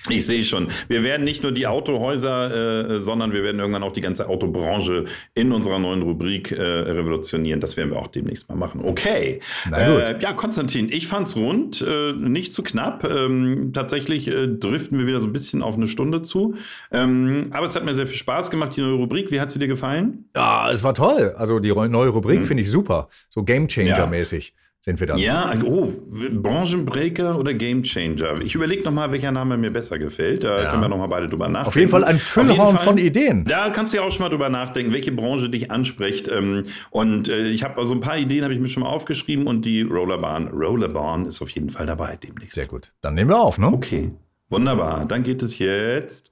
Ich sehe schon. Wir werden nicht nur die Autohäuser, äh, sondern wir werden irgendwann auch die ganze Autobranche in unserer neuen Rubrik äh, revolutionieren. Das werden wir auch demnächst mal machen. Okay. Na gut. Äh, ja, Konstantin, ich fand's rund, äh, nicht zu knapp. Ähm, tatsächlich äh, driften wir wieder so ein bisschen auf eine Stunde zu. Ähm, aber es hat mir sehr viel Spaß gemacht, die neue Rubrik. Wie hat sie dir gefallen? Ja, es war toll. Also die neue Rubrik finde ich super. So Game Changer-mäßig sind wir dann. Ja, oh, Branchenbreaker oder Gamechanger. Ich überlege nochmal, welcher Name mir besser gefällt. Da Ja. können wir nochmal beide drüber nachdenken. Auf jeden Fall ein Füllhorn von Ideen. Da kannst du ja auch schon mal drüber nachdenken, welche Branche dich anspricht. Ähm, Und äh, ich habe also ein paar Ideen, habe ich mir schon mal aufgeschrieben und die Rollerbahn, Rollerbahn ist auf jeden Fall dabei demnächst. Sehr gut. Dann nehmen wir auf, ne? Okay, wunderbar. Dann geht es jetzt